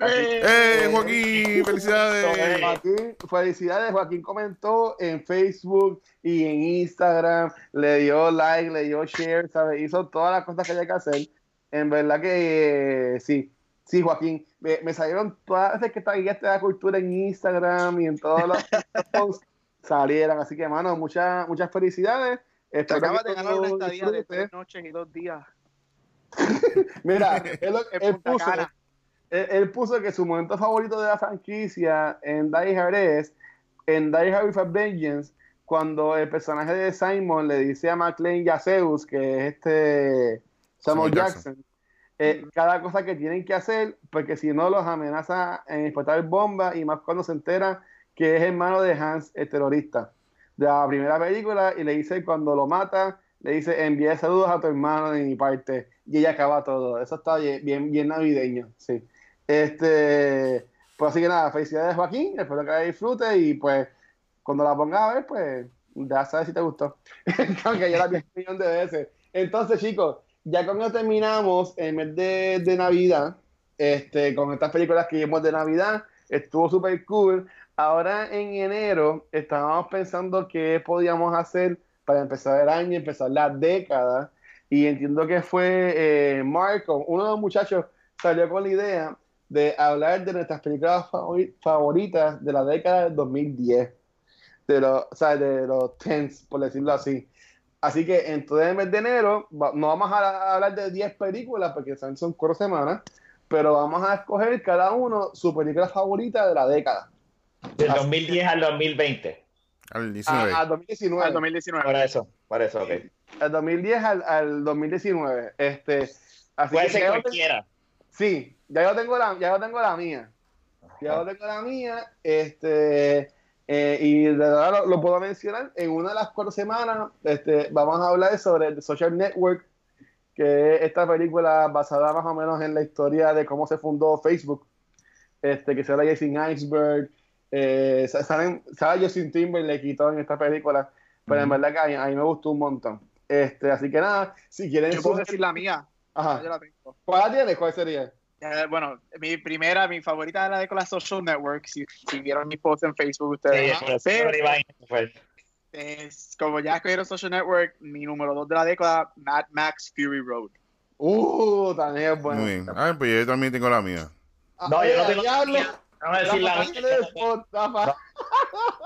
¡Eh, Joaquín! ¡Felicidades! Joaquín, felicidades, Joaquín comentó en Facebook y en Instagram, le dio like, le dio share, ¿sabes? Hizo todas las cosas que había que hacer. En verdad que eh, sí, sí, Joaquín. Me, me salieron todas las veces que tagueaste la cultura en Instagram y en todos los [LAUGHS] posts salieron. Así que, mano, muchas, muchas felicidades. Te Espero acabas que de ganar una estadía de tres noches y dos días. [LAUGHS] Mira, [LAUGHS] él, él puso. Él, él puso que su momento favorito de la franquicia en Die Hard es en Die Hard with a Vengeance cuando el personaje de Simon le dice a McLean y a Zeus, que es este Samuel Jackson. Jackson, eh, cada cosa que tienen que hacer, porque si no los amenaza en explotar bombas y más cuando se entera que es hermano de Hans, el terrorista, de la primera película, y le dice cuando lo mata, le dice envíe saludos a tu hermano de mi parte, y ella acaba todo. Eso está bien, bien, bien navideño, sí. Este, pues así que nada, felicidades Joaquín, espero que la disfrutes y pues cuando la pongas a ver, pues ya sabes si te gustó. [LAUGHS] Aunque ya la vi un millón de veces. Entonces, chicos, ya eso terminamos el mes de, de Navidad, este, con estas películas que vimos de Navidad, estuvo súper cool. Ahora en enero estábamos pensando qué podíamos hacer para empezar el año, empezar la década, y entiendo que fue eh, Marco, uno de los muchachos, salió con la idea de hablar de nuestras películas favori- favoritas de la década del 2010, de los, o sea, de los tens, por decirlo así. Así que en todo el mes de enero va- no vamos a, a hablar de 10 películas porque son, son cuatro semanas, pero vamos a escoger cada uno su película favorita de la década. Del 2010 al 2020. Al 19. A, a 2019. Al 2019. Por eso, por eso, ok. Al 2010 al, al 2019. Este, así Puede que ser cualquiera. Sí, ya yo tengo la, ya yo tengo la mía. Ya yo tengo la mía. Este, eh, y de verdad lo, lo puedo mencionar. En una de las cuatro semanas este, vamos a hablar sobre The Social Network, que es esta película basada más o menos en la historia de cómo se fundó Facebook. Este, que sale Jason Iceberg, eh, sa- salen, sale Justin Timberlake y todo en esta película. Pero en Ujú. verdad que a mí, a mí me gustó un montón. Este, así que nada, si quieren Yo puedo decir la mía. Ajá. Yo la tengo. ¿Cuál tienes? ¿Cuál sería? Eh, bueno, mi primera, mi favorita de con la Social Network. Si, si vieron mi post en Facebook, ustedes. Sí, por eso Pero, es- como ya escogieron Social Network, mi número dos de la década, Mad Max Fury Road. Uh, también es bueno. Muy bien. Ah, pues yo también tengo la mía. Ah, No, yo no eh, tengo la mía. Vamos a decir la mía.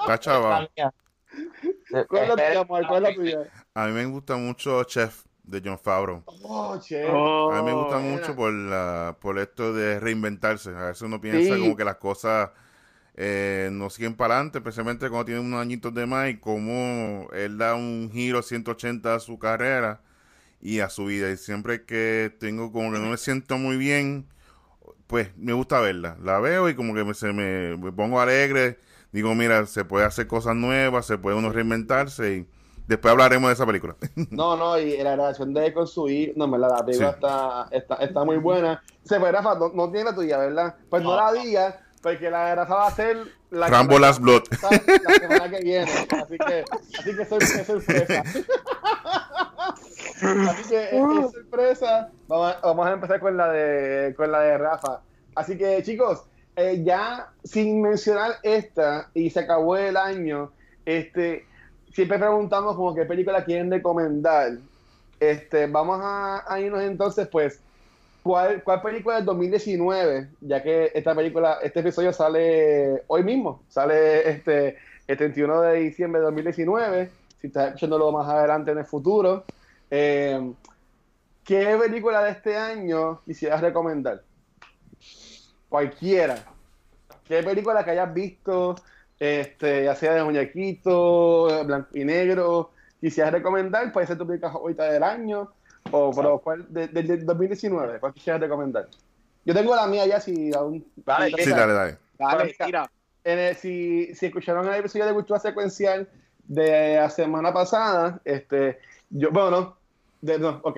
Está chaval. ¿Cuál es la tuya? ¿Cuál es la tuya? A mí me gusta mucho Chef de John Favreau. Oh, che. A mí me gusta mucho por la, por esto de reinventarse. A veces uno piensa Sí. como que las cosas eh, no siguen para adelante, especialmente cuando tiene unos añitos de más y como él da un giro 180 a su carrera y a su vida. Y siempre que tengo como que no me siento muy bien, pues me gusta verla. La veo y como que me, se me, me pongo alegre. Digo, mira, se puede hacer cosas nuevas, se puede uno reinventarse y después hablaremos de esa película. [LAUGHS] No, no, y la relación de él con su hijo, no, en verdad, la película Sí. está, está, está muy buena. Se fue, Rafa, no, no tiene la tuya, ¿verdad? Pues no, No, la digas, porque la de Rafa va a ser la Rambo que- Last Blood. la semana que viene. Así que, así que sor- es sorpresa. [LAUGHS] Así que es, es sorpresa. Vamos a, vamos a empezar con la de con la de Rafa. Así que chicos, eh, ya sin mencionar esta y se acabó el año, este siempre preguntamos como qué película quieren recomendar. Este, vamos a, a irnos entonces, pues, ¿cuál, ¿cuál película del 2019? Ya que esta película, este episodio sale hoy mismo, sale este el 31 de diciembre de 2019, si estás escuchándolo más adelante en el futuro. Eh, ¿Qué película de este año quisieras recomendar? Cualquiera. ¿Qué película que hayas visto, este, ya sea de muñequito, blanco y negro, quisieras recomendar? Puede ser tu película favorita del año, o pero, ¿cuál, de, de- del 2019, ¿cuál quisieras recomendar? Yo tengo la mía ya, si aún... Dale, Sí, dale, dale. Dale, tira. en el- si, si escucharon el episodio de Cultura Secuencial de la semana pasada, este, yo, bueno, no, de- no, ok.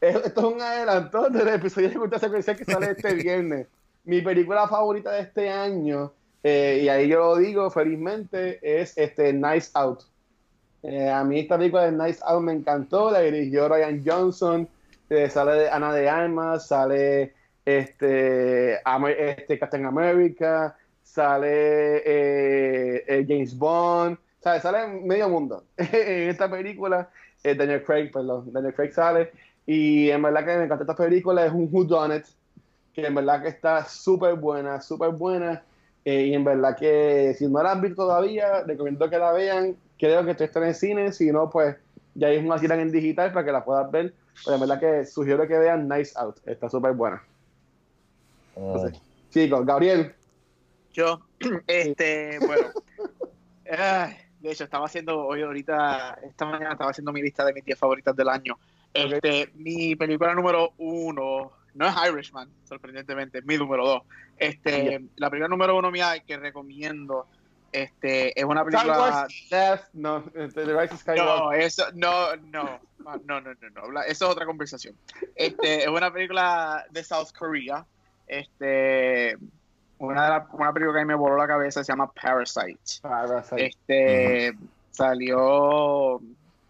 Es- Esto es un adelanto del episodio de Cultura Secuencial que sale este [LAUGHS] viernes. Mi película favorita de este año, eh, y ahí yo lo digo felizmente, es este Nice Out. Eh, a mí esta película de Nice Out me encantó, la dirigió Ryan Johnson, eh, sale Ana de Armas, sale este, este Captain America, sale eh, James Bond, ¿sabe? sale medio mundo [LAUGHS] en esta película. Daniel Craig, perdón, Daniel Craig sale. Y en verdad que me encanta esta película, es un Who Done It, que en verdad que está súper buena, súper buena. Eh, y en verdad que si no la han visto todavía, recomiendo que la vean. Creo que esto está en el cine, si no, pues ya hay una tiran en digital para que la puedas ver. Pero en verdad que sugiero que vean Nice Out, está súper buena. Mm. Chicos, Gabriel, Yo, [CLEARS THROAT] este, bueno. [LAUGHS] ay, de hecho, estaba haciendo hoy, ahorita, esta mañana estaba haciendo mi lista de mis 10 favoritas del año. Este, mi película número uno, no es Irishman, sorprendentemente, es mi número dos. Este, la película número uno mía que recomiendo, este, es una película. Death, no, este, The Rise of Skywalker. No, eso, no, no, no, no, no, no, la- eso es otra conversación. Este, es una película de South Korea, este, una, de la- una película que a mí me voló la cabeza se llama Parasite. Parasite. Este, salió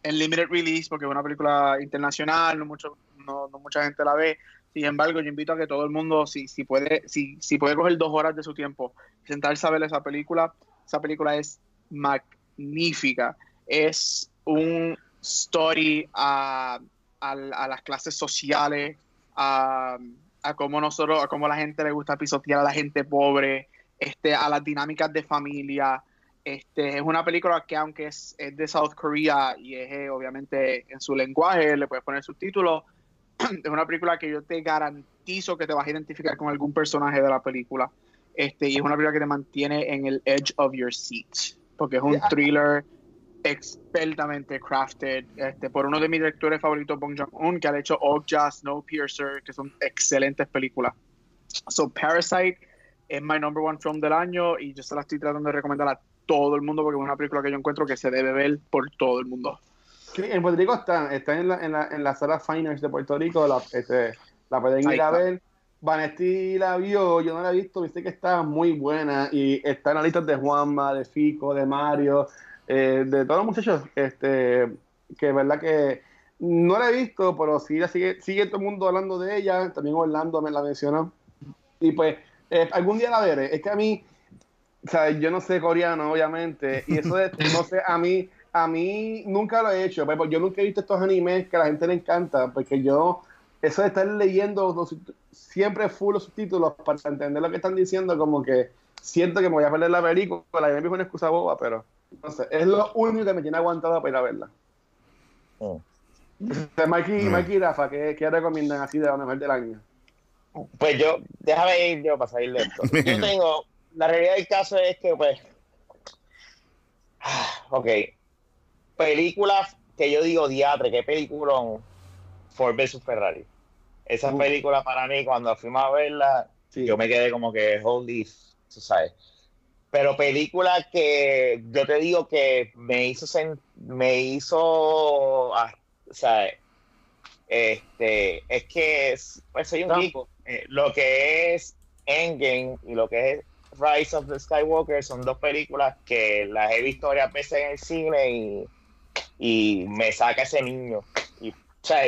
en limited release porque es una película internacional, no mucho, no, no mucha gente la ve. Sin embargo, yo invito a que todo el mundo, si, si puede, si, si puede coger dos horas de su tiempo y sentarse a ver esa película, esa película es magnífica. Es un story a, las clases sociales, a, cómo nosotros, cómo la gente le gusta pisotear a la gente pobre, este, a las dinámicas de familia. Este, es una película que aunque es, es de South Korea y es eh, obviamente en su lenguaje, le puedes poner subtítulos, [CLEARS THROAT] es una película que yo te garantizo que te vas a identificar con algún personaje de la película. Este, y es una película que te mantiene en el edge of your seat, porque es un Yeah. thriller expertamente crafted este, por uno de mis directores favoritos, Bong Joon-ho, que ha hecho Okja, Snowpiercer, que son excelentes películas. So, Parasite es my number one film del año y yo se la estoy tratando de recomendar a todo el mundo porque es una película que yo encuentro que se debe ver por todo el mundo. Sí, en Puerto Rico está, está en la, en la, en la sala Finance de Puerto Rico, la, este, la pueden ir a ver. Vanesti la vio, yo no la he visto, viste que está muy buena y está en la lista de Juanma, de Fico, de Mario, eh, de todos los muchachos, este, que es verdad que no la he visto, pero sí la sigue, sigue todo el mundo hablando de ella, también Orlando me la mencionó. Y pues, eh, algún día la veré. Es que a mí, o sea, yo no sé coreano, obviamente, y eso de, no sé, a mí, a mí nunca lo he hecho, pero yo nunca he visto estos animes que a la gente le encanta, porque yo, eso de estar leyendo los siempre full los subtítulos para entender lo que están diciendo, como que siento que me voy a perder la película, y a mí es una excusa boba, pero no sé, es lo único que me tiene aguantado para ir a verla. O sea, Mikey, Mm. Mikey y Rafa, ¿qué, qué recomiendan así de lo mejor del año? Pues yo, déjame ir yo para salir de esto. [LAUGHS] Yo tengo, la realidad del caso es que, pues, ah, ok, películas que yo digo diatre, qué película Ford vs Ferrari. Esa Uh. película para mí, cuando fuimos a verla, Sí. yo me quedé como que holy, tú sabes. Pero película que yo te digo que me hizo me hizo ah, sea, este es que es- pues soy un geek. Eh, lo que es Endgame y lo que es Rise of the Skywalker son dos películas que las he visto varias veces en el cine y, y me saca ese niño. Y, o sea,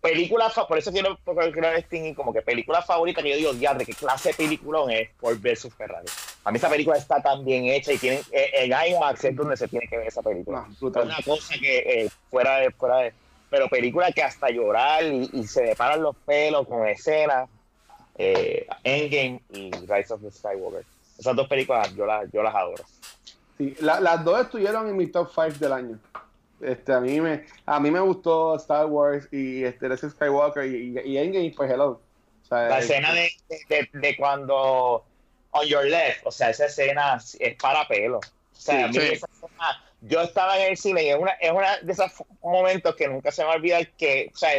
película, por eso quiero, quiero distinguir como que película favorita que yo digo, diadre, qué clase de peliculón es Ford vs Ferrari. A mí esa película está tan bien hecha y tiene, eh, en IMAX es donde se tiene que ver esa película. No, Es una cosa que eh, fuera de, fuera de, pero película que hasta llorar y, se me paran los pelos con escenas, eh, Endgame y Rise of the Skywalker. Esas dos películas yo las, yo las adoro. Sí, las dos estuvieron en mi top 5 del año. Este, a mí me a mí me gustó Star Wars y este Rise Skywalker y, y, Endgame pues hello. la escena de, de, cuando on your left, o sea, esa escena es para pelo. O sea, a mí esa escena yo estaba en el cine y es una, es una de esos momentos que nunca se me va a olvidar que, o sea,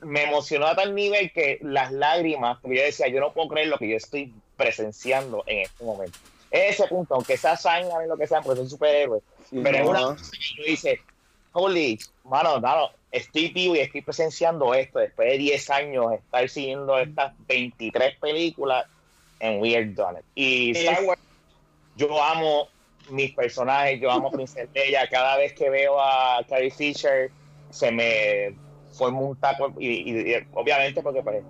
me emocionó a tal nivel que las lágrimas, porque yo decía, yo no puedo creer lo que yo estoy presenciando en este momento. Ese punto, aunque sea sangre, lo que sea, porque soy superhéroe, pero es una cosa que yo dice, holy, mano, mano, estoy vivo y estoy presenciando esto después de 10 años, estar siguiendo estas 23 películas en Weird Done It. Y Star Wars, yo amo mis personajes, yo amo a Princesa [LAUGHS] Leia, cada vez que veo a Carrie Fisher se me forma un taco y, obviamente porque pues,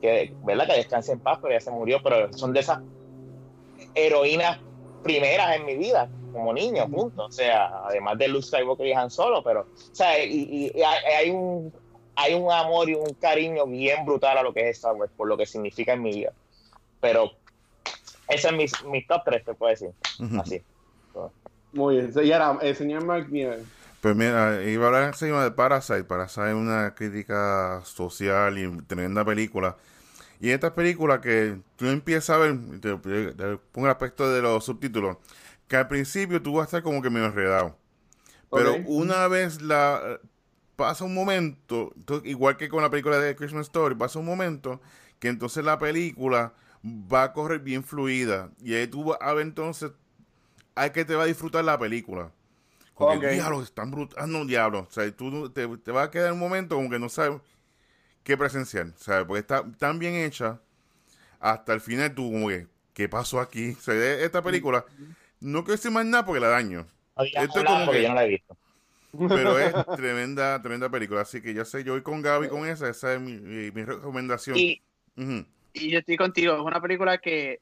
que, ¿verdad? que descanse en paz, pero ya se murió, pero son de esas heroínas primeras en mi vida como niño, punto. O sea, además de Luke Skywalker y Han Solo, pero, o sea, y, hay, un hay un amor y un cariño bien brutal a lo que es Star Wars, por lo que significa en mi vida. Pero ese es mi, mi top 3, te puedo decir. Así. Muy bien. Y ahora, el señor Mark Miller. Pues mira, iba a hablar encima de Parasite. Parasite es una crítica social y tremenda película. Y esta película que tú empiezas a ver, te, pongo el aspecto de los subtítulos, que al principio tú vas a estar como que medio enredado. Pero una vez la pasa un momento, igual que con la película de Christmas Story, pasa un momento que entonces la película va a correr bien fluida. Y ahí tú vas a ver entonces, hay que te va a disfrutar la película. Porque okay. diablo, están brutal. Ah, no, diablo. O sea, tú te, te va a quedar un momento como que no sabes qué presenciar. ¿sabes? Porque está tan bien hecha. Hasta el final tú como que, ¿qué pasó aquí? O sea, esta película, no quiero decir más nada porque la daño. Esto es como que, yo no la he visto. Pero es [LAUGHS] tremenda, tremenda película. Así que ya sé, yo voy con Gaby con esa. Esa es mi, mi, recomendación. Y, y yo estoy contigo, es una película que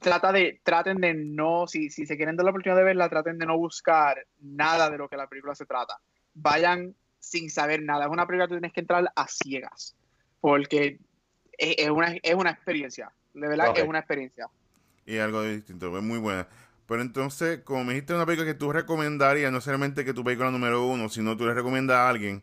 trata de, traten de no, si, si se quieren dar la oportunidad de verla, traten de no buscar nada de lo que la película se trata. Vayan sin saber nada. Es una película que tienes que entrar a ciegas, porque es, una, es una experiencia, de verdad es una experiencia. Y algo distinto, es muy buena. Pero entonces, como me dijiste, una película que tú recomendarías, no solamente que tu película número uno, sino tú le recomiendas a alguien.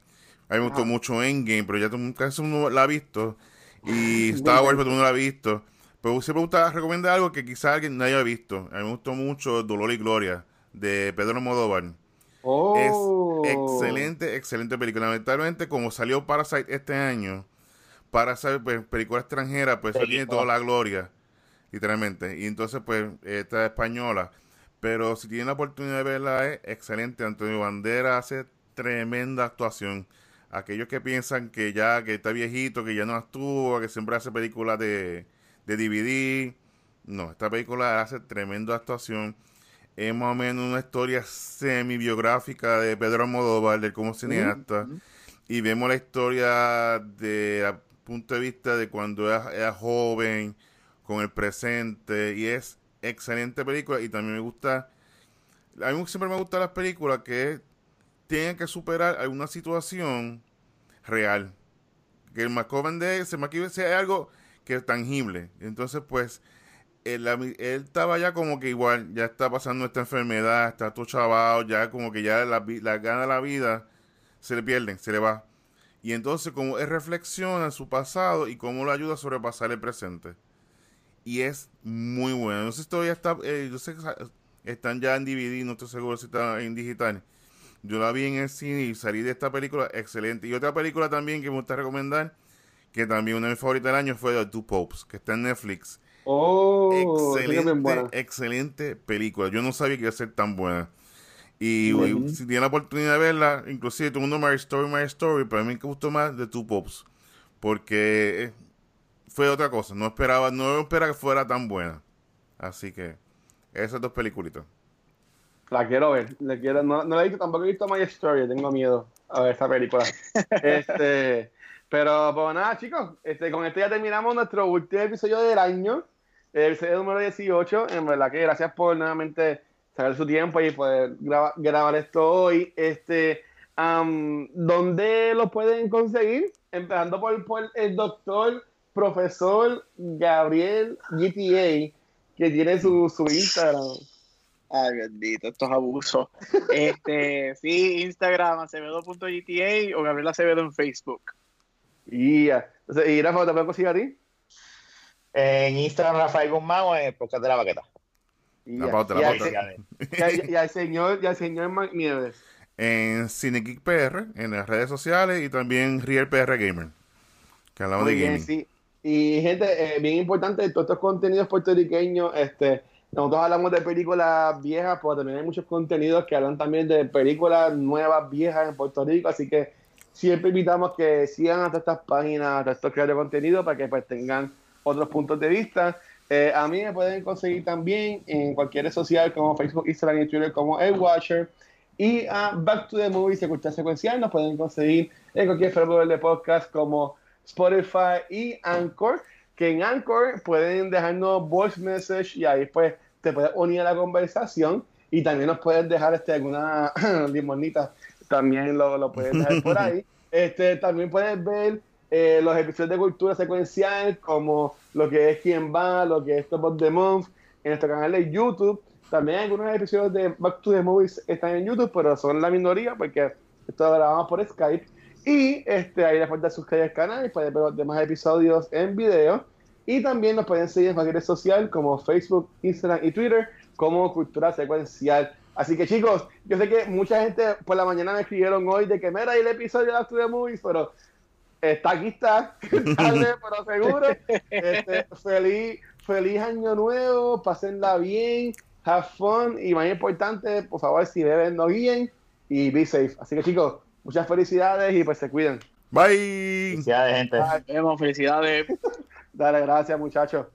A mí me gustó mucho Endgame, pero ya tú, uno la ha visto. Y Star Wars, pero tú no la has visto. Pero siempre me gusta recomendar algo que quizás alguien no haya visto. A mí me gustó mucho Dolor y Gloria, de Pedro Modóvar. Oh. Es excelente, excelente película. Lamentablemente, como salió Parasite este año, Parasite, pues, película extranjera, pues eso tiene toda la gloria, literalmente. Y entonces, pues, esta es española. Pero si tienen la oportunidad de verla, es excelente. Antonio Bandera hace tremenda actuación aquellos que piensan que ya que está viejito, que ya no actúa, que siempre hace películas de, de DVD. No, esta película hace tremenda actuación. Es más o menos una historia semi-biográfica de Pedro Almodóvar, de como cineasta. Y vemos la historia de punto de vista de cuando era, joven, con el presente. Y es excelente película. Y también me gusta. A mí siempre me gustan las películas que tienen que superar alguna situación real. Que el más joven de ese sea algo que es tangible. Entonces, pues, él, estaba ya como que igual, ya está pasando esta enfermedad, está todo chavado, ya como que ya la, la gana de la vida se le pierden, se le va. Y entonces, como él reflexiona su pasado y cómo lo ayuda a sobrepasar el presente. Y es muy bueno. No sé si todavía está, eh, yo sé que están ya en DVD, no estoy seguro si está en digital yo la vi en el cine y salí de esta película excelente. Y otra película también que me gusta recomendar, que también una de mis favoritas del año fue The Two Popes, que está en Netflix. Oh, excelente, excelente película. Yo no sabía que iba a ser tan buena. Y, si tiene la oportunidad de verla, inclusive todo el mundo My Story, My Story, pero a mí me gustó más The Two Popes. Porque eh, fue otra cosa. No esperaba, no esperaba que fuera tan buena. Así que esas dos peliculitas. La quiero ver. Le quiero, no, no la he visto, tampoco he visto My Story, tengo miedo a ver esa película. [LAUGHS] este, pero pues nada, chicos, este, con esto ya terminamos nuestro último episodio del año, el episodio número 18. En verdad que gracias por nuevamente sacar su tiempo y poder grabar esto hoy. Este, am, ¿dónde lo pueden conseguir? Empezando por, por el doctor, profesor Gabriel GTA, que tiene su, su Instagram. Ay, bendito, estos abusos. Este, [LAUGHS] sí, Instagram, acevedo.gta o Gabriel Acevedo en Facebook. Y ya. Entonces, ¿y Rafa, te puedo conseguir a ti? En Instagram, Rafael Guzmán o en el podcast de la baqueta. Y La ya. pauta, Y la pauta. y al- y [LAUGHS] al señor, y al señor. En CineGeek PR, en las redes sociales y también Real PR Gamer, que hablamos Muy de bien, gaming. sí. Y gente, eh, bien importante, todos estos contenidos puertorriqueños, este, nosotros hablamos de películas viejas, pero también hay muchos contenidos que hablan también de películas nuevas, viejas en Puerto Rico, así que siempre invitamos que sigan a todas estas páginas, a todos estos creadores de contenido para que pues tengan otros puntos de vista. Eh, a mí me pueden conseguir también en cualquier red social como Facebook, Instagram y Twitter como El Watcher. Y a Back to the Movies, escuchar secuencial, nos pueden conseguir en cualquier servidor de podcast como Spotify y Anchor, que en Anchor pueden dejarnos voice message y ahí pues te puedes unir a la conversación y también nos puedes dejar este, alguna [CLEARS THROAT] limonita, también lo, lo puedes dejar por ahí. [LAUGHS] Este, también puedes ver eh, los episodios de cultura secuencial como lo que es Quién va, lo que es Top of the Month en nuestro canal de YouTube. También algunos episodios de Back to the Movies están en YouTube, pero son la minoría porque esto lo grabamos por Skype. Y este, ahí les falta suscribir al canal y pueden ver los demás episodios en video. Y también nos pueden seguir en cualquier red social como Facebook, Instagram y Twitter como Cultura Secuencial. Así que chicos, yo sé que mucha gente por la mañana me escribieron hoy de que mira el episodio de Back to the Movies, pero está aquí está, [LAUGHS] tarde pero seguro. Este, feliz, feliz año nuevo, pásenla bien, have fun y más importante, por favor, si beben no guíen y be safe. Así que chicos, muchas felicidades y pues se cuiden. Bye. Felicidades, gente. Bye. Vemos, felicidades. [LAUGHS] Dale, gracias muchachos.